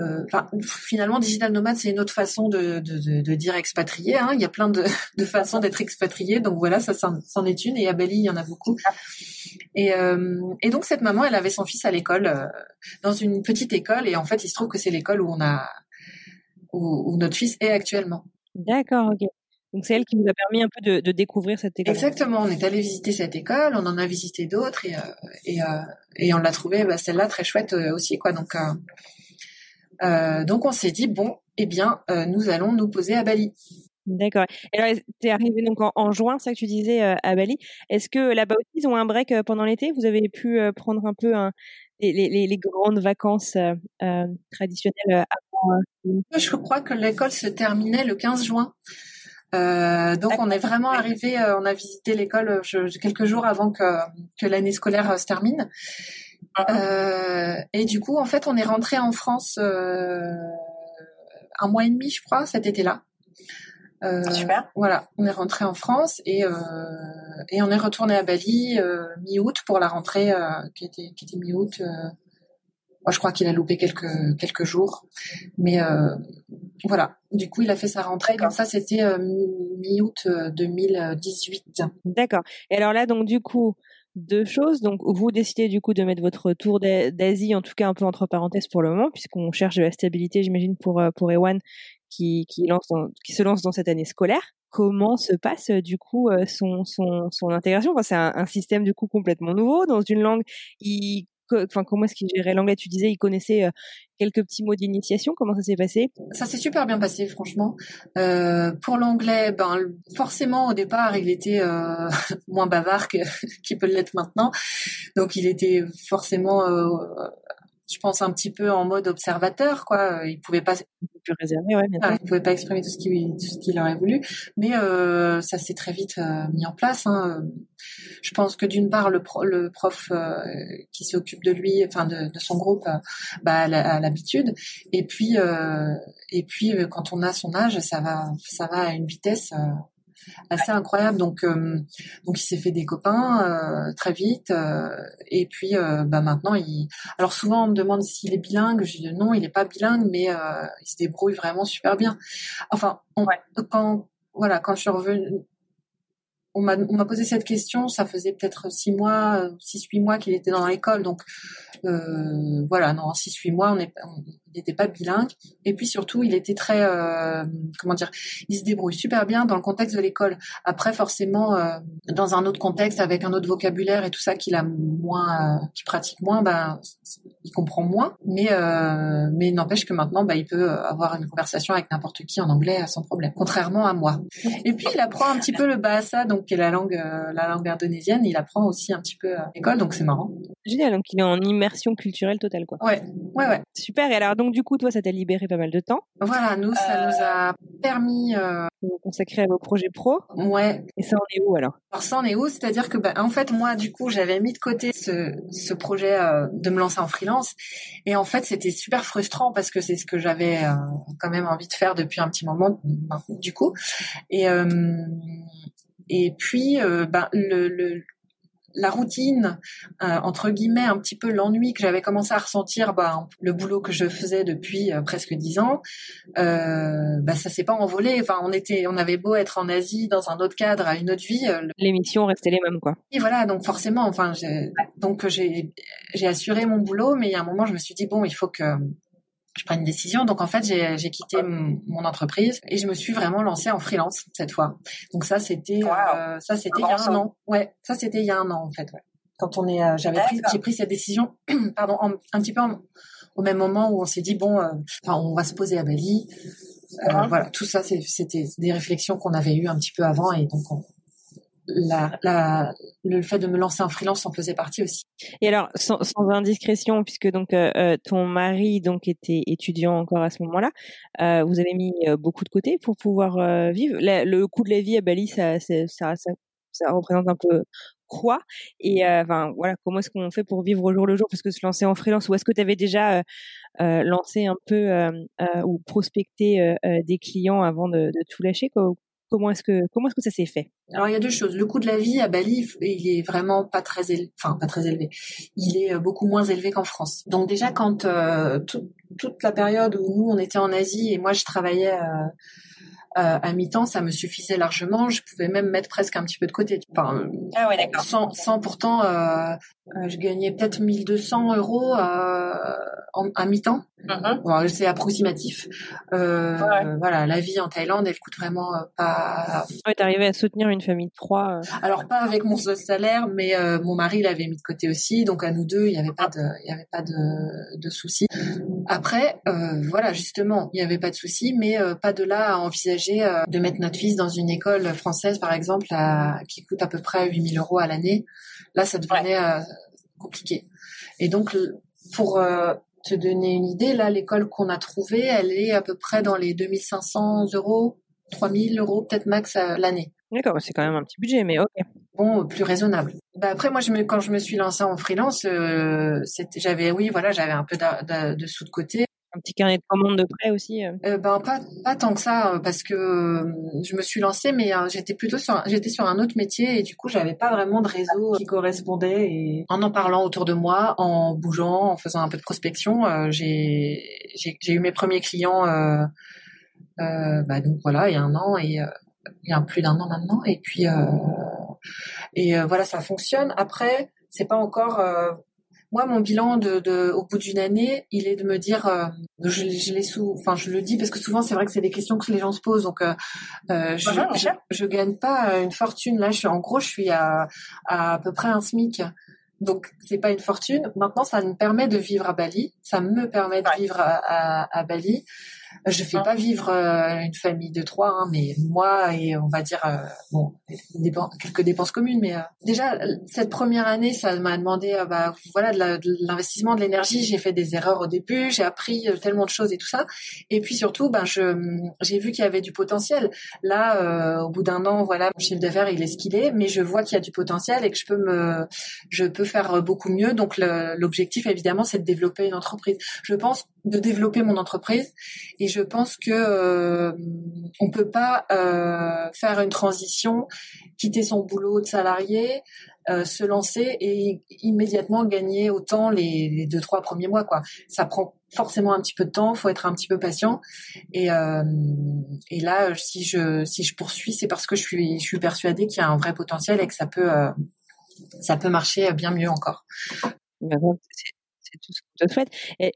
Speaker 3: euh, finalement, digital nomade, c'est une autre façon de, de, de, dire expatrié. Hein. Il y a plein de, de façons d'être expatrié. Donc voilà, ça c'en est une. Et à Bali, il y en a beaucoup. Et, euh, et donc cette maman, elle avait son fils à l'école, euh, dans une petite école. Et en fait, il se trouve que c'est l'école où on a, où, où, notre fils est actuellement.
Speaker 1: D'accord, ok. Donc c'est elle qui nous a permis un peu de, de, découvrir cette école.
Speaker 3: Exactement. On est allé visiter cette école, on en a visité d'autres et, et, et on l'a trouvé bah, celle-là très chouette aussi, quoi. Donc euh, donc on s'est dit bon, eh bien, euh, nous allons nous poser à Bali.
Speaker 1: D'accord. Et alors, t'es arrivé donc en, juin, ça que tu disais euh, à Bali. Est-ce que là-bas aussi ils ont un break pendant l'été? Vous avez pu prendre un peu les, les, les, grandes vacances traditionnelles avant
Speaker 3: Je crois que l'école se terminait le 15 juin. donc on est vraiment arrivé, on a visité l'école quelques jours avant que, que l'année scolaire se termine. Euh, et du coup, en fait, on est rentré en France euh, un mois et demi, je crois, cet été-là.
Speaker 4: Euh, Super.
Speaker 3: Voilà, on est rentré en France et euh, et on est retourné à Bali euh, mi-août pour la rentrée qui était qui était mi-août. moi, je crois qu'il a loupé quelques quelques jours, mais voilà. Du coup, il a fait sa rentrée. Comme ça, c'était mi-août 2018.
Speaker 1: D'accord. Et alors là, donc du coup, deux choses. Donc, vous décidez du coup de mettre votre tour d'Asie, en tout cas un peu entre parenthèses pour le moment, puisqu'on cherche de la stabilité, j'imagine, pour pour Ewan qui se lance dans cette année scolaire. Comment se passe du coup euh, son intégration? C'est un, système du coup complètement nouveau dans une langue. Enfin comment est-ce qu'il gérait l'anglais? Tu disais il connaissait euh, quelques petits mots d'initiation. Comment ça s'est passé?
Speaker 3: Ça s'est super bien passé, franchement. Euh, pour l'anglais, ben forcément au départ il était euh, moins bavard qu'il peut l'être maintenant, donc il était forcément euh, je pense un petit peu en mode observateur quoi. Il pouvait pas
Speaker 1: plus réservé ouais
Speaker 3: il pouvait pas exprimer tout ce qu'il tout ce qu'il aurait voulu. Mais euh, ça s'est très vite euh, mis en place hein. je pense que d'une part le, le prof euh, qui s'occupe de lui enfin de, de son groupe bah a l'habitude. Et puis et puis quand on a son âge ça va ça va à une vitesse assez incroyable. Donc, euh, donc il s'est fait des copains euh, très vite. Euh, et puis, bah maintenant, il. Alors souvent, on me demande s'il est bilingue. Je dis non, il n'est pas bilingue, mais il se débrouille vraiment super bien. Enfin, quand voilà, quand je suis revenue, on m'a posé cette question. Ça faisait peut-être six mois, six huit mois qu'il était dans l'école. Donc voilà, non, six huit mois, on n'était pas bilingue. Et puis surtout, il était très, euh, comment dire, il se débrouille super bien dans le contexte de l'école. Après, forcément, euh, dans un autre contexte, avec un autre vocabulaire et tout ça qu'il a moins, euh, qu'il pratique moins, ben, il comprend moins. Mais, euh, mais n'empêche que maintenant, ben, il peut avoir une conversation avec n'importe qui en anglais sans problème. Contrairement à moi. Et puis, il apprend un petit peu le bahasa, donc qui est la langue, la langue indonésienne. Il apprend aussi un petit peu à l'école, donc c'est marrant.
Speaker 1: Génial. Donc, il est en immersion culturelle totale, quoi.
Speaker 3: Ouais, ouais, ouais.
Speaker 1: Super. Et alors, donc du coup, toi, ça t'a libéré pas mal de temps.
Speaker 3: Voilà, nous, ça nous a euh, permis euh...
Speaker 1: de vous consacrer à vos projets pro.
Speaker 3: Ouais.
Speaker 1: Et ça en est où alors?
Speaker 3: Alors ça en est où? C'est-à-dire que, bah, en fait, moi, du coup, j'avais mis de côté ce, ce projet euh, de me lancer en freelance. Et en fait, c'était super frustrant parce que c'est ce que j'avais quand même envie de faire depuis un petit moment, du coup. Et et puis, ben, le, le, la routine, euh, entre guillemets, un petit peu l'ennui que j'avais commencé à ressentir, bah, le boulot que je faisais depuis euh, presque dix ans, euh, bah, ça s'est pas envolé. Enfin, on était, on avait beau être en Asie, dans un autre cadre, à une autre vie. Euh,
Speaker 1: les missions restaient les mêmes, quoi.
Speaker 3: Et voilà, donc forcément, enfin, donc j'ai, j'ai assuré mon boulot, mais il y a un moment, je me suis dit bon, il faut que je prends une décision. Donc en fait, j'ai quitté mon entreprise et je me suis vraiment lancée en freelance cette fois. Donc ça, c'était euh, ça, c'était il y a un an. Ouais, ça c'était il y a un an en fait. Ouais. Quand on est, euh, j'avais pris, j'ai pris cette décision, pardon, un petit peu au même moment où on s'est dit bon, euh, enfin, on va se poser à Bali. Voilà, tout ça, c'était des réflexions qu'on avait eues un petit peu avant et donc on, la, la, le fait de me lancer en freelance en faisait partie aussi.
Speaker 1: Et alors, sans, sans indiscrétion, puisque donc euh, euh, ton mari donc était étudiant encore à ce moment-là, euh, vous avez mis euh, beaucoup de côté pour pouvoir vivre. le coût de la vie à Bali, ça, ça, ça, ça représente un peu quoi? Et enfin voilà, comment est-ce qu'on fait pour vivre au jour le jour? Parce que se lancer en freelance, ou est-ce que tu avais déjà lancé un peu ou prospecté des clients avant de, de tout lâcher quoi Comment est-ce que ça s'est fait?
Speaker 3: Alors il y a deux choses. Le coût de la vie à Bali, il est vraiment pas très élevé, enfin pas très élevé. Il est euh, beaucoup moins élevé qu'en France. Donc déjà quand euh, toute la période où nous on était en Asie et moi je travaillais euh, à mi-temps, ça me suffisait largement. Je pouvais même mettre presque un petit peu de côté. Enfin,
Speaker 4: ah ouais, d'accord.
Speaker 3: Sans, sans pourtant, je gagnais peut-être 1200 euros en, à mi-temps. Mm-hmm. c'est approximatif. Euh, Voilà, la vie en Thaïlande, elle coûte vraiment euh, pas.
Speaker 1: Ouais, t'arrivais à soutenir une famille de trois. Euh.
Speaker 3: Alors pas avec mon seul salaire, mais euh, mon mari l'avait mis de côté aussi, donc à nous deux, il n'y avait pas de, il y avait pas de, de soucis. Après, voilà, justement, il n'y avait pas de soucis, mais pas de là à envisager de mettre notre fils dans une école française, par exemple, à, qui coûte à peu près 8000 euros à l'année. Là, ça devenait compliqué. Et donc, pour te donner une idée, là, l'école qu'on a trouvée, elle est à peu près dans les 2500 euros, 3000 euros peut-être max euh, l'année.
Speaker 1: D'accord, c'est quand même un petit budget, mais ok.
Speaker 3: Bon, plus raisonnable. Bah après, moi, je me, quand je me suis lancée en freelance, euh, j'avais, oui, voilà, j'avais un peu de, de sous de côté
Speaker 1: un petit carnet de commandes de prêt aussi
Speaker 3: euh. euh, Ben pas pas tant que ça euh, parce que je me suis lancée mais j'étais plutôt sur j'étais sur un autre métier et du coup j'avais pas vraiment de réseau qui correspondait et en en parlant autour de moi, en bougeant, en faisant un peu de prospection, j'ai j'ai eu mes premiers clients bah donc voilà il y a un an et il y a plus d'un an maintenant et puis et voilà ça fonctionne. Après c'est pas encore moi, mon bilan de, de au bout d'une année, il est de me dire, euh, je, je l'ai sous, enfin, je le dis parce que souvent, c'est vrai que c'est des questions que les gens se posent. Donc, euh, euh je, je, je, gagne pas une fortune. Là, je suis en gros, je suis à à, à peu près un SMIC. Donc c'est pas une fortune. Maintenant, ça me permet de vivre à Bali. Ça me permet de vivre à, à, à Bali. Je fais pas vivre euh, une famille de trois, hein, mais moi et on va dire euh, bon quelques dépenses communes. Mais euh, déjà cette première année, ça m'a demandé bah voilà de l'investissement, de l'énergie. J'ai fait des erreurs au début, j'ai appris tellement de choses et tout ça. Et puis surtout, ben je j'ai vu qu'il y avait du potentiel. Là, au bout d'un an, voilà, mon chiffre d'affaires il est ce qu'il est, mais je vois qu'il y a du potentiel et que je peux me je peux faire beaucoup mieux. Donc l'objectif évidemment, c'est de développer une entreprise. Je pense de développer mon entreprise je pense que euh, on peut pas euh, faire une transition, quitter son boulot de salarié, euh, se lancer et immédiatement gagner autant les, deux trois premiers mois. Ça prend forcément un petit peu de temps, faut être un petit peu patient et euh, et là si je si je poursuis c'est parce que je suis je suis persuadée qu'il y a un vrai potentiel et que ça peut ça peut marcher bien mieux encore.
Speaker 1: C'est tout ce que je souhaite. Et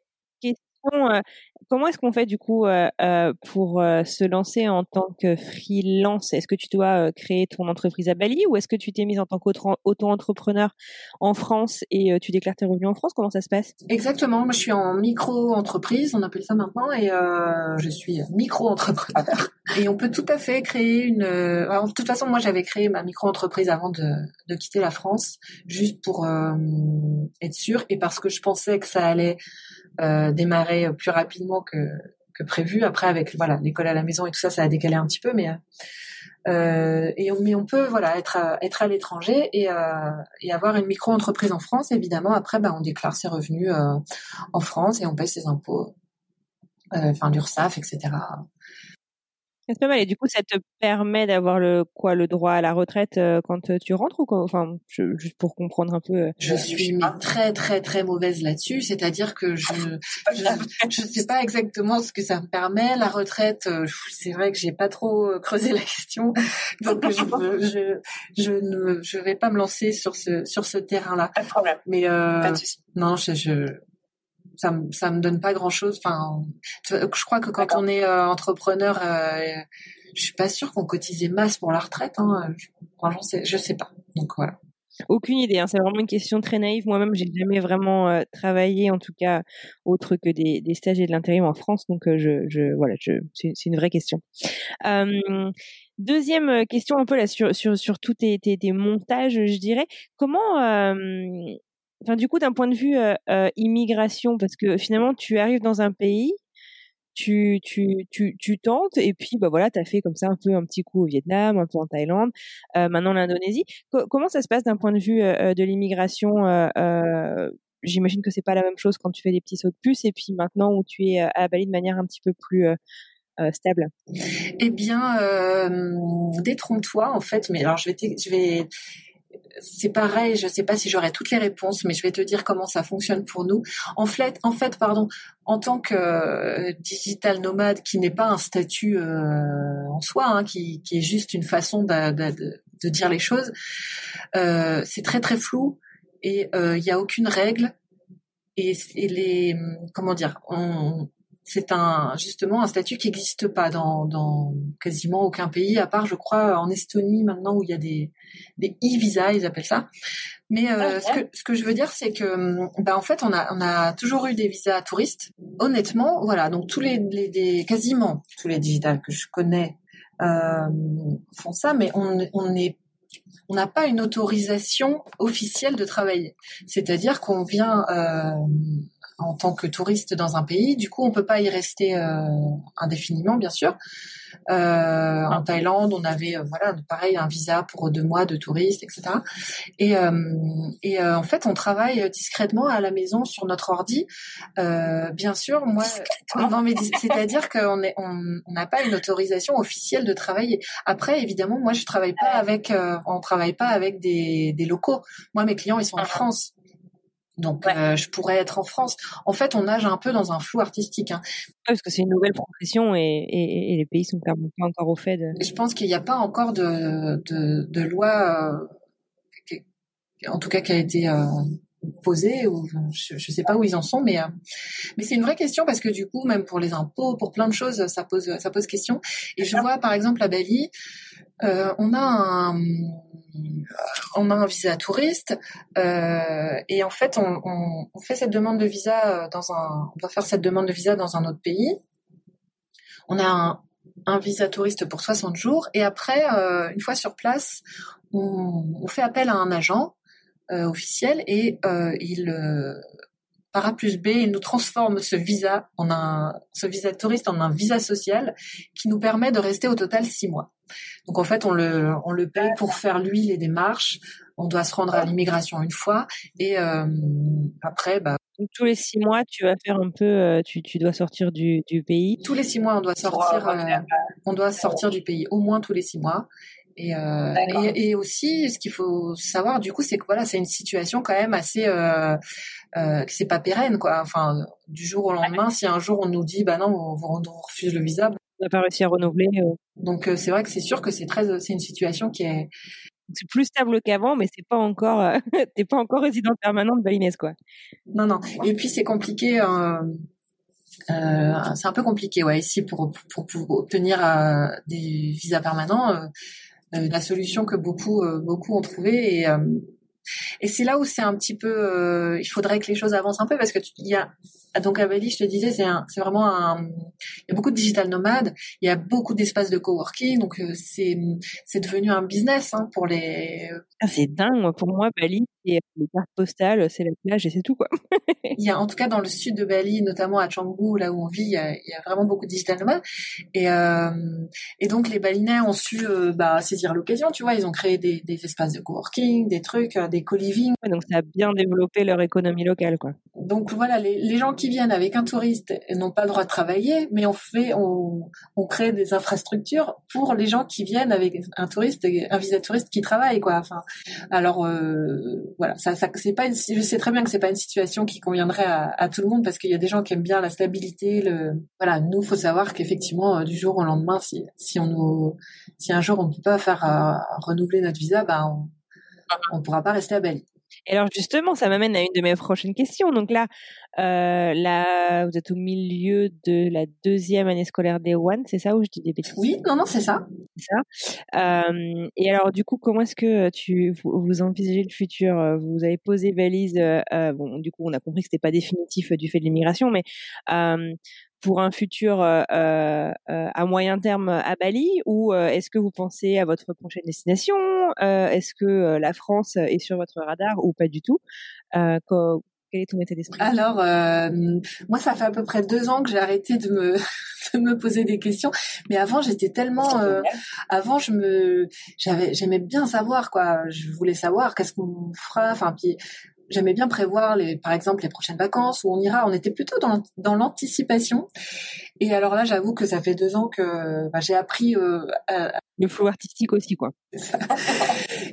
Speaker 1: euh, comment est-ce qu'on fait du coup euh, euh, pour se lancer en tant que freelance? Est-ce que tu dois créer ton entreprise à Bali ou est-ce que tu t'es mise en tant qu'auto-entrepreneur en France et tu déclares tes revenus en France? Comment ça se passe?
Speaker 3: Exactement, moi je suis en micro-entreprise, on appelle ça maintenant, et je suis micro-entrepreneur. et on peut tout à fait créer une... de toute façon, moi j'avais créé ma micro-entreprise avant de, de, quitter la France, juste pour être sûr et parce que je pensais que ça allait euh, démarrer plus rapidement que, que prévu. Après, avec voilà l'école à la maison et tout ça, ça a décalé un petit peu, mais Euh, et mais on peut voilà être à, être à l'étranger et, euh, et avoir une micro-entreprise en France. Évidemment, après, bah, on déclare ses revenus euh, en France et on paye ses impôts, euh, enfin l'URSSAF, etc.
Speaker 1: C'est pas mal. Et du coup, ça te permet d'avoir le quoi, le droit à la retraite euh, quand euh, tu rentres ou quoi? Enfin, juste pour comprendre un peu. Euh,
Speaker 3: je suis très très très mauvaise là-dessus. C'est-à-dire que je je, sais pas exactement ce que ça me permet. La retraite, c'est vrai que j'ai pas trop creusé la question, donc je je je ne je vais pas me lancer sur ce sur ce terrain-là.
Speaker 4: Pas de problème.
Speaker 3: Mais euh, non, je, je ça me ça me donne pas grand chose. Enfin, je crois que quand on est euh, entrepreneur, euh, je suis pas sûre qu'on cotisait masse pour la retraite. Hein. Franchement, je sais pas. Donc voilà.
Speaker 1: Aucune idée. Hein. C'est vraiment une question très naïve. Moi-même, j'ai jamais vraiment euh, travaillé, en tout cas, autre que des, des stages et de l'intérim en France. Donc, euh, je, je, voilà, je, c'est, une vraie question. Euh, deuxième question, un peu là sur sur sur tous tes, tes, tes montages, je dirais. Comment du coup d'un point de vue immigration parce que finalement tu arrives dans un pays tu tentes et puis bah voilà tu as fait comme ça un peu un petit coup au Vietnam un peu en Thaïlande maintenant l'Indonésie comment ça se passe d'un point de vue de l'immigration j'imagine que c'est pas la même chose quand tu fais des petits sauts de puce et puis maintenant où tu es à Bali de manière un petit peu plus stable?
Speaker 3: Eh bien, détrompe-toi en fait. Mais alors, je vais, je vais c'est pareil, je ne sais pas si j'aurai toutes les réponses, mais je vais te dire comment ça fonctionne pour nous. En fait, en fait, pardon, en tant que euh, digital nomade, qui n'est pas un statut euh, en soi, hein, qui, est juste une façon de, dire les choses, euh, c'est très très flou et il n'y a aucune règle. Et, les comment dire, c'est un justement un statut qui n'existe pas dans, dans quasiment aucun pays, à part je crois en Estonie maintenant où il y a des des e-visas, ils appellent ça. Mais euh, ah, ce, que, ce que je veux dire, c'est que bah, en fait, on a, on a toujours eu des visas touristes. Honnêtement, voilà, donc tous les, les, quasiment tous les digitales que je connais euh, font ça, mais on, on est on n'a pas une autorisation officielle de travailler. C'est-à-dire qu'on vient euh, en tant que touriste dans un pays. Du coup, on peut pas y rester euh, indéfiniment, bien sûr. Euh, en Thaïlande, on avait euh, voilà pareil un visa pour deux mois de touriste, etc. Et, et en fait, on travaille discrètement à la maison sur notre ordi. bien sûr, moi, c'est-à-dire qu'on est on n'a pas une autorisation officielle de travailler. Après, évidemment, moi, je travaille pas avec, on travaille pas avec des, des locaux. Moi, mes clients, ils sont en France. Donc, euh, je pourrais être en France. En fait, on nage un peu dans un flou artistique. Hein.
Speaker 1: parce que c'est une nouvelle profession et, et, et, les pays sont pas encore au fait. De...
Speaker 3: Je pense qu'il n'y a pas encore de, de, de loi, euh, en tout cas, qui a été euh, posée. Ou, je ne sais pas où ils en sont, mais, euh, mais c'est une vraie question parce que du coup, même pour les impôts, pour plein de choses, ça pose, ça pose question. Et je vois, par exemple, à Bali, euh, on a un on a un visa touriste euh, et en fait on, on, on, fait cette demande de visa euh, dans un on doit faire cette demande de visa dans un autre pays. On a un, un visa touriste pour 60 jours et après euh, une fois sur place on, on, fait appel à un agent officiel et euh, il par A plus B, il nous transforme ce visa en un, ce visa touriste en un visa social qui nous permet de rester au total six mois. Donc en fait, on le, on le paye pour faire lui les démarches. On doit se rendre à l'immigration une fois et euh, après, bah.
Speaker 1: tous les six mois, tu vas faire un peu, euh, tu, tu dois sortir du, du pays.
Speaker 3: Tous les six mois, on doit sortir, euh, on doit sortir du pays, au moins tous les six mois. Et, euh, et, et, aussi, ce qu'il faut savoir, du coup, c'est que voilà, c'est une situation quand même assez, euh, euh, que c'est pas pérenne, quoi. Enfin, du jour au lendemain, si un jour on nous dit, bah non, on, refuse le visa,
Speaker 1: on n'a pas réussi à renouveler. Euh.
Speaker 3: Donc euh, c'est vrai que c'est sûr que c'est très, c'est une situation qui est
Speaker 1: c'est plus stable qu'avant, mais c'est pas encore, euh, t'es pas encore résident permanent de Balinès, quoi.
Speaker 3: Non, non. Et puis c'est compliqué. Euh, c'est un peu compliqué, ouais, ici pour pour, pour obtenir des visas permanents. La solution que beaucoup beaucoup ont trouvé et Et c'est là où c'est un petit peu, euh, il faudrait que les choses avancent un peu parce que il y a donc à Bali, je te disais, c'est c'est vraiment un, il y a beaucoup de digital nomades, il y a beaucoup d'espaces de coworking, donc euh, c'est c'est devenu un business hein, pour les.
Speaker 1: Ah, c'est dingue, pour moi Bali, c'est les cartes postales, c'est la plage et c'est tout quoi.
Speaker 3: il y a en tout cas dans le sud de Bali, notamment à Canggu, là où on vit, il y a, il y a vraiment beaucoup de digital nomades et euh, et donc les Balinais ont su euh, bah, saisir l'occasion, tu vois, ils ont créé des, des espaces de coworking, des trucs, euh, des co-living.
Speaker 1: donc ça a bien développé leur économie locale quoi.
Speaker 3: Donc voilà, les, les gens qui viennent avec un touriste n'ont pas le droit de travailler, mais on fait, on, on crée des infrastructures pour les gens qui viennent avec un touriste, un visa touriste qui travaille, quoi. Enfin, alors euh, voilà, ça, ça c'est pas, une, je sais très bien que c'est pas une situation qui conviendrait à, tout le monde parce qu'il y a des gens qui aiment bien la stabilité. Le, voilà, nous, faut savoir qu'effectivement, euh, du jour au lendemain, si, si on nous, si un jour on peut pas faire euh, renouveler notre visa, bah on, on pourra pas rester à Bali.
Speaker 1: Et alors justement, ça m'amène à une de mes prochaines questions. Donc là, euh, là, vous êtes au milieu de la deuxième année scolaire des One, c'est ça ou je dis des bêtises?
Speaker 3: Oui, non, non, c'est ça.
Speaker 1: C'est ça. Euh, et alors du coup, comment est-ce que tu vous, envisagez le futur? Vous avez posé valise. Euh, bon, du coup, on a compris que c'était pas définitif du fait de l'immigration, mais euh, pour un futur euh, euh, à moyen terme à Bali ou euh, est-ce que vous pensez à votre prochaine destination Est-ce que la France est sur votre radar ou pas du tout quel est ton état d'esprit?
Speaker 3: Alors, moi, ça fait à peu près deux ans que j'ai arrêté de me de me poser des questions. Mais avant, j'étais tellement. avant, je me, j'avais, j'aimais bien savoir quoi. Je voulais savoir qu'est-ce qu'on fera. Enfin, puis j'aimais bien prévoir les, par exemple, les prochaines vacances où on ira. On était plutôt dans, dans l'anticipation. Et alors là, j'avoue que ça fait deux ans que bah, j'ai appris euh, à...
Speaker 1: le flou artistique aussi, quoi.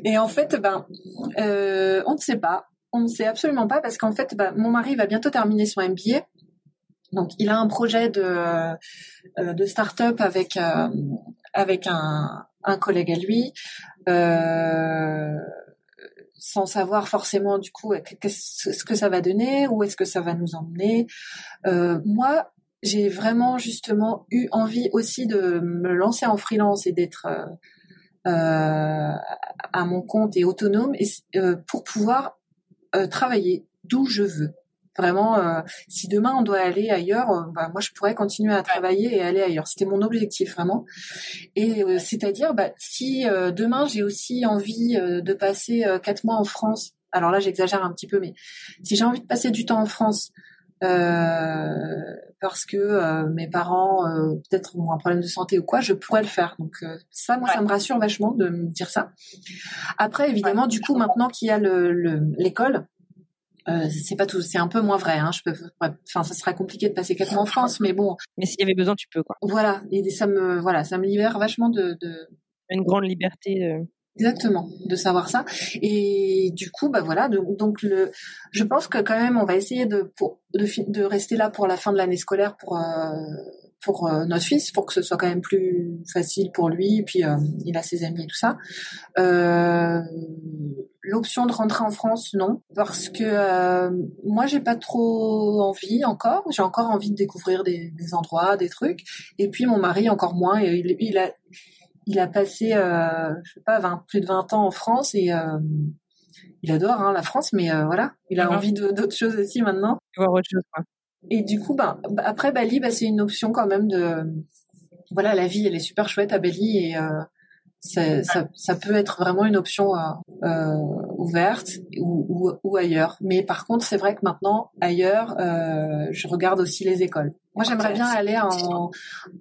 Speaker 3: Et en fait, ben, euh, on ne sait pas. On ne sait absolument pas parce qu'en fait, ben, mon mari va bientôt terminer son MBA. Donc, il a un projet de euh, de start-up avec euh, avec un, un collègue à lui. Euh, sans savoir forcément du coup ce que ça va donner, où est-ce que ça va nous emmener. Euh, moi, j'ai vraiment justement eu envie aussi de me lancer en freelance et d'être euh, euh à mon compte et autonome et, pour pouvoir travailler d'où je veux. Vraiment, euh, si demain on doit aller ailleurs, euh, bah, moi je pourrais continuer à travailler et aller ailleurs. C'était mon objectif vraiment. Et euh, c'est-à-dire, bah, si demain j'ai aussi envie de passer quatre mois en France, alors là j'exagère un petit peu, mais si j'ai envie de passer du temps en France parce que mes parents peut-être ont un problème de santé ou quoi, je pourrais le faire. Donc ça, moi, ça me rassure vachement de me dire ça. Après, évidemment, du coup, maintenant qu'il y a l'école, le, euh, c'est pas tout, c'est un peu moins vrai. Hein. Je peux, enfin, ça serait compliqué de passer quatre mois en France, mais bon.
Speaker 1: Mais s'il y avait besoin, tu peux quoi.
Speaker 3: Voilà, et ça me, voilà, ça me libère vachement de, de...
Speaker 1: une grande liberté.
Speaker 3: Euh. Exactement, de savoir ça. Et du coup, bah voilà, donc le, je pense que quand même, on va essayer de pour de, de rester là pour la fin de l'année scolaire pour euh, pour euh, notre fils, pour que ce soit quand même plus facile pour lui. Et puis euh, il a ses amis et tout ça. Euh, L'option de rentrer en France, non, parce que euh, moi j'ai pas trop envie encore. J'ai encore envie de découvrir des, des, endroits, des trucs. Et puis mon mari encore moins. Et il, il a il a passé, je sais pas, 20, plus de 20 ans en France et il adore hein, la France, mais voilà, il a envie d'autres choses aussi maintenant.
Speaker 1: Voir autre chose. Quoi.
Speaker 3: Et du coup, bah, après Bali, bah, c'est une option quand même de, voilà, la vie, elle est super chouette à Bali et euh, ça, ça, ça, peut être vraiment une option euh, euh, ouverte ou, ou, ou, ailleurs. Mais par contre, c'est vrai que maintenant, ailleurs, euh, je regarde aussi les écoles. Moi, j'aimerais bien aller en,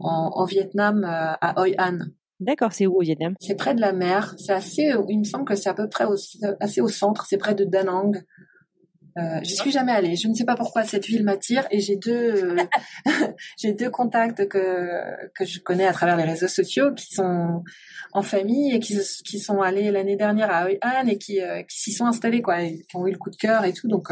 Speaker 3: en, en Vietnam, euh, à Hoi An.
Speaker 1: D'accord, c'est où au Vietnam?
Speaker 3: C'est près de la mer. C'est assez, il me semble que c'est à peu près au, assez au centre. C'est près de Da Nang. Euh, J'y suis jamais allée. Je ne sais pas pourquoi cette ville m'attire et j'ai deux j'ai deux contacts que que je connais à travers les réseaux sociaux qui sont en famille et qui qui sont allés l'année dernière à Hoi An et qui euh, qui s'y sont installés quoi, et qui ont eu le coup de cœur et tout. Donc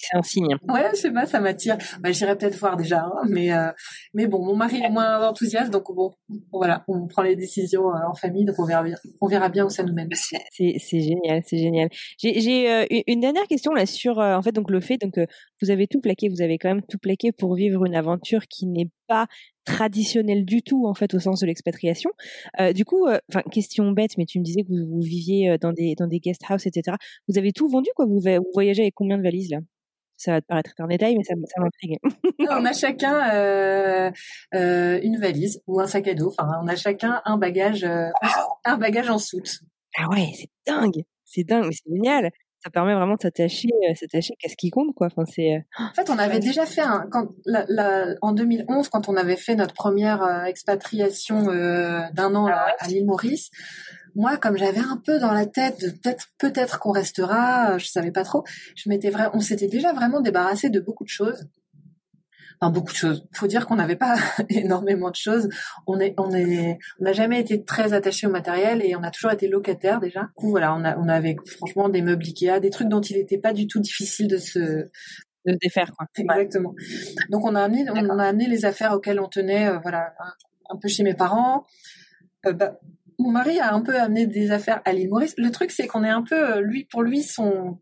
Speaker 1: c'est un signe.
Speaker 3: Ouais, je sais pas, ça m'attire. Bah, j'irai peut-être voir déjà, hein, mais euh, mais bon, mon mari est moins enthousiaste, donc bon, voilà, on prend les décisions euh, en famille, donc on verra bien, on verra bien où ça nous mène.
Speaker 1: C'est génial, c'est génial. J'ai euh, une dernière question là sur en fait donc le fait donc vous avez tout plaqué, vous avez quand même tout plaqué pour vivre une aventure qui n'est pas traditionnelle du tout en fait au sens de l'expatriation. du coup, enfin question bête, mais tu me disais que vous, vous viviez dans des dans des guest house, etc. Vous avez tout vendu quoi? Vous, vous voyagez avec combien de valises là? Ça va te paraître un détail, mais ça, ça m'intrigue.
Speaker 3: on a chacun euh, euh, une valise ou un sac à dos. Enfin, on a chacun un bagage, euh, un bagage en soute.
Speaker 1: Ah ouais, c'est dingue, c'est dingue, c'est génial. Ça permet vraiment de s'attacher, s'attacher qu'à ce qui compte, quoi. Enfin, c'est.
Speaker 3: En fait, on avait déjà fait un, quand, la, la, en 2011, quand on avait fait notre première expatriation d'un an ah à l'île Maurice moi, comme j'avais un peu dans la tête de peut-être peut-être qu'on restera, je savais pas trop. Je m'étais vrai, on s'était déjà vraiment débarrassé de beaucoup de choses. Enfin, beaucoup de choses. Faut dire qu'on n'avait pas énormément de choses. On est, on est, on n'a jamais été très attaché au matériel et on a toujours été locataire déjà. Du coup, voilà, on a, on avait franchement des meubles Ikea, des trucs dont il n'était pas du tout difficile de se
Speaker 1: de défaire quoi.
Speaker 3: Exactement. Donc on a amené on a amené les affaires auxquelles on tenait euh, voilà un, peu chez mes parents. Euh, bah, mon mari a un peu amené des affaires à l'île Maurice. Le truc, c'est qu'on est un peu, euh, lui, pour lui, son,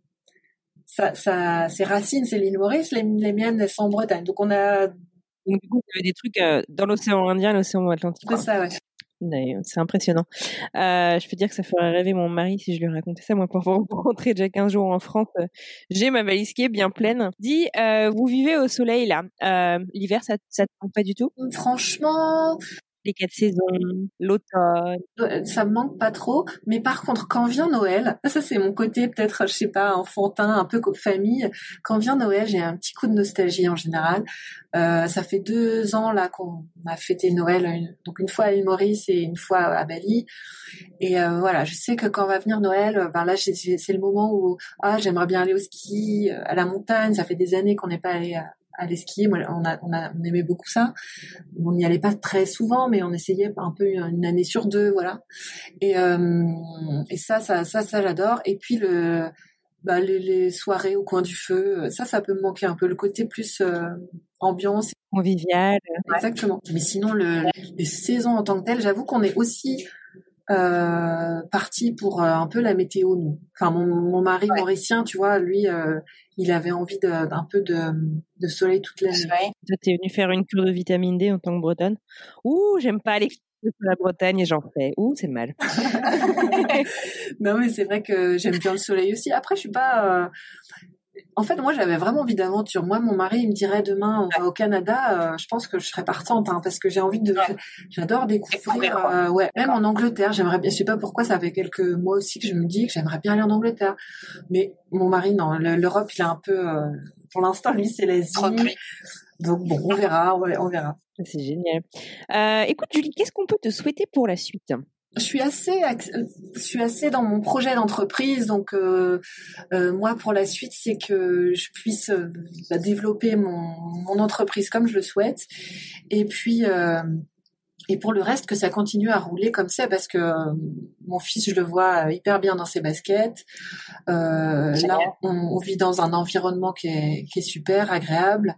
Speaker 3: sa, sa, ses racines, c'est l'île Maurice, les, miennes, elles sont en Bretagne. Donc, on a.
Speaker 1: Donc, du coup, vous avez des trucs euh, dans l'océan Indien, l'océan Atlantique.
Speaker 3: C'est ça, ouais.
Speaker 1: C'est impressionnant. Euh, je peux dire que ça ferait rêver mon mari si je lui racontais ça. Moi, pour rentrer déjà 15 jours en France, j'ai ma valise qui est bien pleine. Dis, euh, vous vivez au soleil là. Euh, L'hiver, ça, ça te manque pas du tout?
Speaker 3: Franchement,
Speaker 1: les quatre saisons, l'automne.
Speaker 3: Ça me manque pas trop, mais par contre, quand vient Noël, ça c'est mon côté peut-être, je sais pas, enfantin, un peu comme famille. Quand vient Noël, j'ai un petit coup de nostalgie en général. Euh, ça fait deux ans là qu'on a fêté Noël, donc une fois à l'île Maurice et une fois à Bali. Et euh, voilà, je sais que quand va venir Noël, ben là c'est le moment où ah j'aimerais bien aller au ski, à la montagne. Ça fait des années qu'on n'est pas allé à, aller skier. Moi, on, a, on, a, on aimait beaucoup ça. On n'y allait pas très souvent, mais on essayait un peu une année sur deux, voilà. Et, euh, et ça, ça, ça, ça, j'adore. Et puis le, bah, les, les, soirées au coin du feu, ça, ça peut me manquer un peu. Le côté plus euh, ambiance,
Speaker 1: convivial.
Speaker 3: Exactement. Mais sinon, le, les saisons en tant que telles, j'avoue qu'on est aussi euh, parti pour euh, un peu la météo nous. Enfin mon, mon mari mauricien, tu vois, lui euh, il avait envie d'un peu de, de soleil toute l'année.
Speaker 1: Toi t'es venu faire une cure de vitamine D en tant que bretonne. Ouh, j'aime pas aller sur la Bretagne et j'en fais. Ouh, c'est mal.
Speaker 3: non mais c'est vrai que j'aime bien le soleil aussi. Après je suis pas euh, en fait, moi, j'avais vraiment envie d'aventure. Moi, mon mari, il me dirait demain, on va au Canada. Euh, je pense que je serais partante, hein, parce que j'ai envie de, j'adore découvrir. Euh, ouais, même en Angleterre, j'aimerais bien. Je sais pas pourquoi, ça fait quelques mois aussi que je me dis que j'aimerais bien aller en Angleterre. Mais mon mari, non, l'Europe, il est un peu, euh, pour l'instant, lui, c'est l'Asie. Donc bon, on verra, on verra.
Speaker 1: C'est génial. Euh, écoute, Julie, qu'est-ce qu'on peut te souhaiter pour la suite?
Speaker 3: Je suis assez, je suis assez dans mon projet d'entreprise. Donc euh, euh, moi, pour la suite, c'est que je puisse euh, bah, développer mon, mon, entreprise comme je le souhaite. Et puis euh, et pour le reste, que ça continue à rouler comme ça, parce que euh, mon fils, je le vois hyper bien dans ses baskets. là, on, on, vit dans un environnement qui est, qui est super agréable.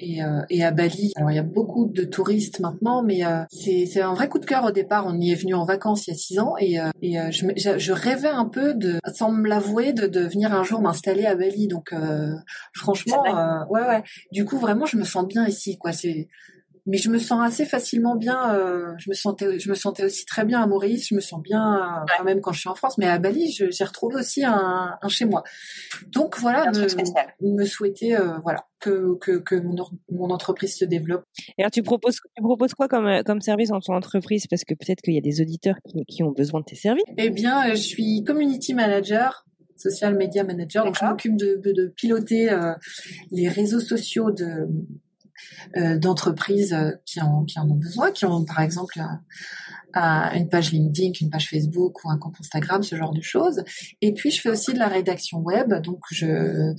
Speaker 3: Euh, et, euh, et à Bali. Alors il y a beaucoup de touristes maintenant, mais euh, c'est un vrai coup de cœur au départ. On y est venu en vacances il y a six ans et, euh, et je, je, rêvais un peu de, sans me l'avouer, de, de venir un jour m'installer à Bali. Donc franchement, ouais ouais. Du coup vraiment, je me sens bien ici. Quoi, c'est mais je me sens assez facilement bien. Euh, je me sentais, je me sentais aussi très bien à Maurice. Je me sens bien quand même quand je suis en France, mais à Bali, j'ai retrouvé aussi un, un, chez moi. Donc voilà, me, me, souhaiter euh, voilà que que, que mon, mon, entreprise se développe.
Speaker 1: Et alors tu proposes tu proposes quoi comme comme service dans ton entreprise? Parce que peut-être qu'il y a des auditeurs qui, qui ont besoin de tes services.
Speaker 3: Eh bien, je suis community manager social media manager. Donc, je m'occupe de, de, de, piloter euh, les réseaux sociaux de, euh, d'entreprises euh, qui en, qui en ont besoin, qui ont par exemple une page LinkedIn, une page Facebook ou un compte Instagram, ce genre de choses. Et puis je fais aussi de la rédaction web, donc je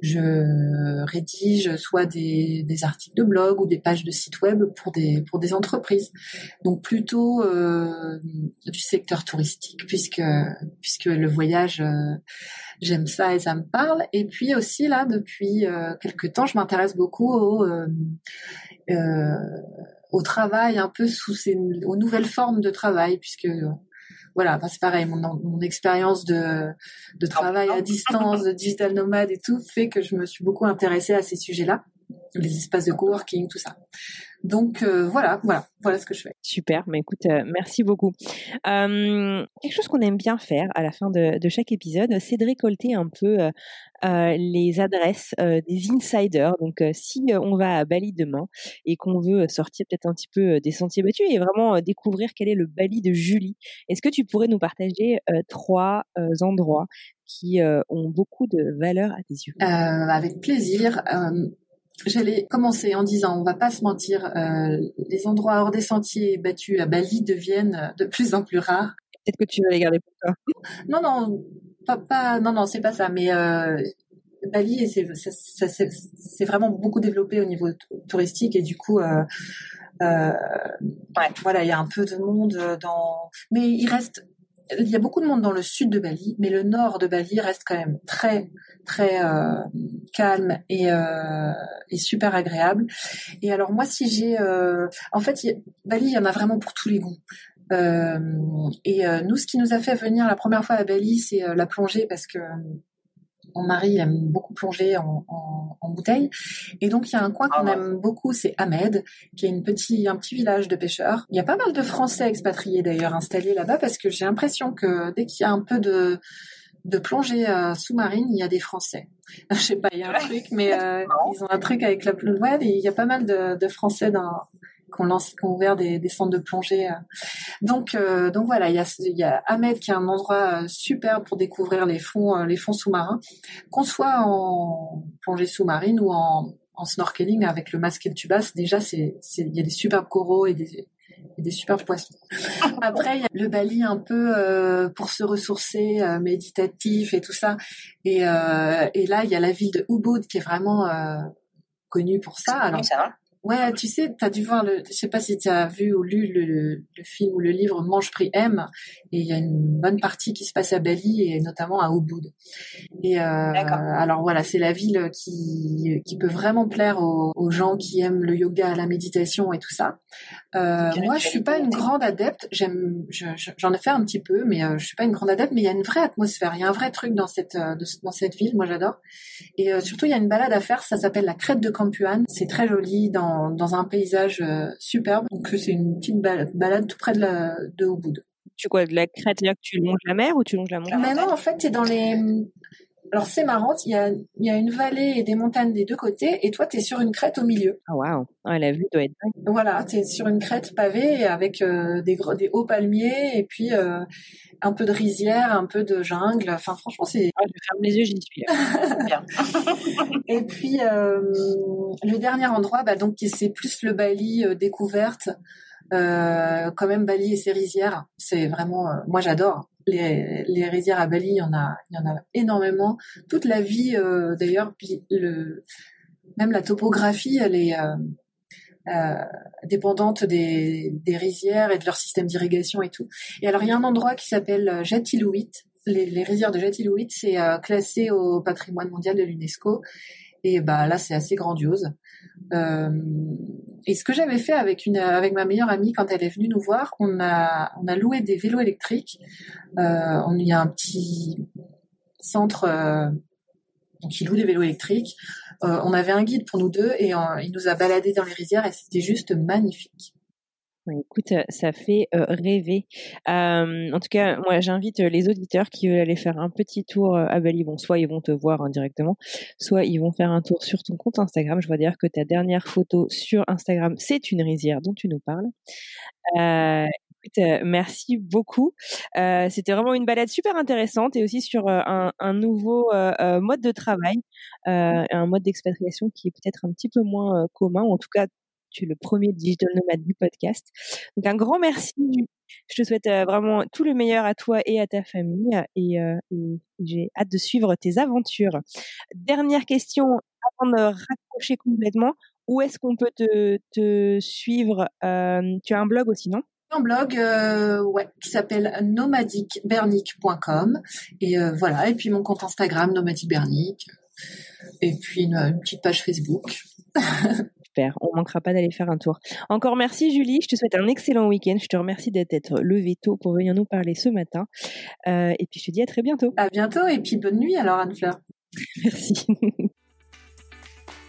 Speaker 3: je rédige soit des, des articles de blog ou des pages de site web pour des pour des entreprises. Donc plutôt euh, du secteur touristique puisque puisque le voyage euh, j'aime ça et ça me parle. Et puis aussi là depuis euh, quelques temps, je m'intéresse beaucoup au euh, euh, au travail un peu sous ces aux nouvelles formes de travail puisque voilà, bah, c'est pareil, mon, mon expérience de, de travail à distance, de digital nomade et tout, fait que je me suis beaucoup intéressée à ces sujets-là, les espaces de coworking, tout ça. Donc euh, voilà, voilà, voilà ce que je fais.
Speaker 1: Super, mais écoute, euh, merci beaucoup. Euh, quelque chose qu'on aime bien faire à la fin de, de chaque épisode, c'est de récolter un peu les adresses des insiders. Donc si on va à Bali demain et qu'on veut sortir peut-être un petit peu des sentiers battus et vraiment découvrir quel est le Bali de Julie, est-ce que tu pourrais nous partager trois endroits qui ont beaucoup de valeur à tes yeux?
Speaker 3: Avec plaisir. J'allais commencer en disant, on va pas se mentir, euh, les endroits hors des sentiers battus à Bali deviennent de plus en plus rares.
Speaker 1: Peut-être que tu vas les garder pour toi.
Speaker 3: Non, non, pas, pas non, non, c'est pas ça. Mais euh, Bali, c'est vraiment beaucoup développé au niveau touristique et du coup, euh, euh, ouais, voilà, il y a un peu de monde dans, mais il reste il y a beaucoup de monde dans le sud de Bali, mais le nord de Bali reste quand même très très euh, calme et, euh, et, super agréable. Et alors moi, si j'ai, euh, en fait, Bali, il y en a vraiment pour tous les goûts. Euh, et euh, nous, ce qui nous a fait venir la première fois à Bali, c'est la plongée parce que mon mari aime beaucoup plonger en, en, en, bouteille. Et donc, il y a un coin qu'on ah aime beaucoup, c'est Ahmed, qui est une petit, un petit village de pêcheurs. Il y a pas mal de Français expatriés d'ailleurs installés là-bas parce que j'ai l'impression que dès qu'il y a un peu de, de plongée euh, sous-marine, il y a des Français. Je sais pas, il y a un truc, mais euh, ils ont un truc avec la plongée. Ouais, il y a pas mal de, de Français dans qu'on lance, qu'on ouvert des, des, centres de plongée. Euh. Donc, euh, donc voilà, il y a, il y a Ahmed qui est un endroit euh, super pour découvrir les fonds, les fonds sous-marins, qu'on soit en plongée sous-marine ou en, en snorkeling avec le masque et le tubas. Déjà, c'est, il y a des superbes coraux et des, et des superbes poissons. Après, il y a le Bali un peu euh, pour se ressourcer, euh, méditatif et tout ça. Et, euh, et là, il y a la ville de Ubud qui est vraiment connue pour ça. Alors, ça Ouais, tu sais, tu as dû voir le, je sais pas si tu as vu ou lu le, le, film ou le livre Mange Prix M, et il y a une bonne partie qui se passe à Bali et notamment à Ubud. Et euh, alors voilà, c'est la ville qui qui peut vraiment plaire aux, aux, gens qui aiment le yoga, la méditation et tout ça. Euh, moi, je suis pas une grande adepte. J'aime, j'en ai fait un petit peu, mais euh, je suis pas une grande adepte. Mais il y a une vraie atmosphère, il y a un vrai truc dans cette euh, dans cette ville. Moi, j'adore. Et euh, surtout, il y a une balade à faire. Ça s'appelle la crête de Campuan. C'est très joli dans dans, un paysage euh, superbe. Donc c'est une petite balade, tout près de, la, de Ubud.
Speaker 1: Tu quoi, de la crête, c'est-à-dire que tu longes la mer ou tu longes la montagne?
Speaker 3: Non, en fait, es dans les... Alors c'est marrant, il y a, y a une vallée et des montagnes des deux côtés, et toi tu es sur une crête au milieu.
Speaker 1: Ah waouh, la vue doit être dingue.
Speaker 3: Voilà, tu es sur une crête pavée avec euh, des, des hauts palmiers, et puis euh, un peu de rizière, un peu de jungle. Enfin franchement c'est...
Speaker 1: Ah, je ferme les yeux, j'y suis. Bien.
Speaker 3: et puis euh, le dernier endroit, bah, donc c'est plus le Bali découverte. Euh, quand même Bali et ses rizières, c'est vraiment, moi j'adore les, les rizières à Bali, il y en a, il y en a énormément. Toute la vie, euh, d'ailleurs, le, même la topographie, elle est euh, euh, dépendante des, des rizières et de leur système d'irrigation et tout. Et alors, il y a un endroit qui s'appelle Jatilouit. Les, les rizières de Jatilouit, c'est classé au patrimoine mondial de l'UNESCO. Et bah là, c'est assez grandiose. Euh, et ce que j'avais fait avec une avec ma meilleure amie quand elle est venue nous voir, on a on a loué des vélos électriques. Euh, on y a un petit centre euh, qui loue des vélos électriques. Euh, on avait un guide pour nous deux et il nous a baladé dans les rizières et c'était juste magnifique.
Speaker 1: Écoute, ça fait rêver. en tout cas, moi, j'invite les auditeurs qui veulent aller faire un petit tour à Bali. Bon, soit ils vont te voir indirectement, soit ils vont faire un tour sur ton compte Instagram. Je vois dire que ta dernière photo sur Instagram, c'est une rizière dont tu nous parles. écoute, merci beaucoup. C'était vraiment une balade super intéressante et aussi sur un, un, nouveau mode de travail, un mode d'expatriation qui est peut-être un petit peu moins commun, ou en tout cas tu es le premier digital nomade du podcast. Donc un grand merci. Je te souhaite vraiment tout le meilleur à toi et à ta famille et, j'ai hâte de suivre tes aventures. Dernière question avant de raccrocher complètement. Où est-ce qu'on peut te, suivre Tu as un blog aussi, non?
Speaker 3: Un blog ouais, qui s'appelle et voilà puis mon compte Instagram nomadicbernic et puis une, petite page Facebook.
Speaker 1: Super, on manquera pas d'aller faire un tour. Encore merci Julie, je te souhaite un excellent week-end. Je te remercie d'être levée tôt pour venir nous parler ce matin. Euh, et puis je te dis à très bientôt.
Speaker 3: À bientôt et puis bonne nuit alors Anne-Fleur.
Speaker 1: Merci.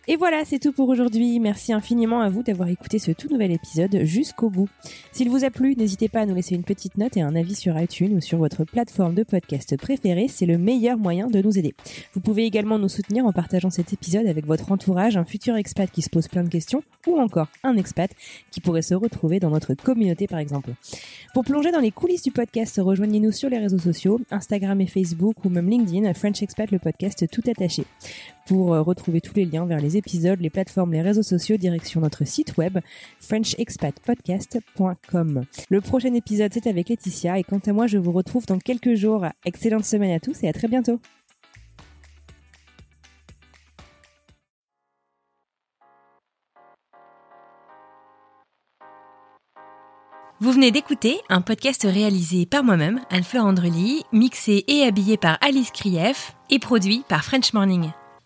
Speaker 1: Et voilà, c'est tout pour aujourd'hui. Merci infiniment à vous d'avoir écouté ce tout nouvel épisode jusqu'au bout. S'il vous a plu, n'hésitez pas à nous laisser une petite note et un avis sur iTunes ou sur votre plateforme de podcast préférée. C'est le meilleur moyen de nous aider. Vous pouvez également nous soutenir en partageant cet épisode avec votre entourage, un futur expat qui se pose plein de questions ou encore un expat qui pourrait se retrouver dans notre communauté par exemple. Pour plonger dans les coulisses du podcast, rejoignez-nous sur les réseaux sociaux, Instagram et Facebook ou même LinkedIn, French Expat le podcast tout attaché. Pour euh, retrouver tous les liens vers les épisodes, les plateformes, les réseaux sociaux, direction notre site web frenchexpatpodcast.com. Le prochain épisode, c'est avec Laetitia et quant à moi, je vous retrouve dans quelques jours. Excellente semaine à tous et à très bientôt. Vous venez d'écouter un podcast réalisé par moi-même, Anne-Fleur Andrely, mixé et habillé par Alice Krief et produit par French Morning.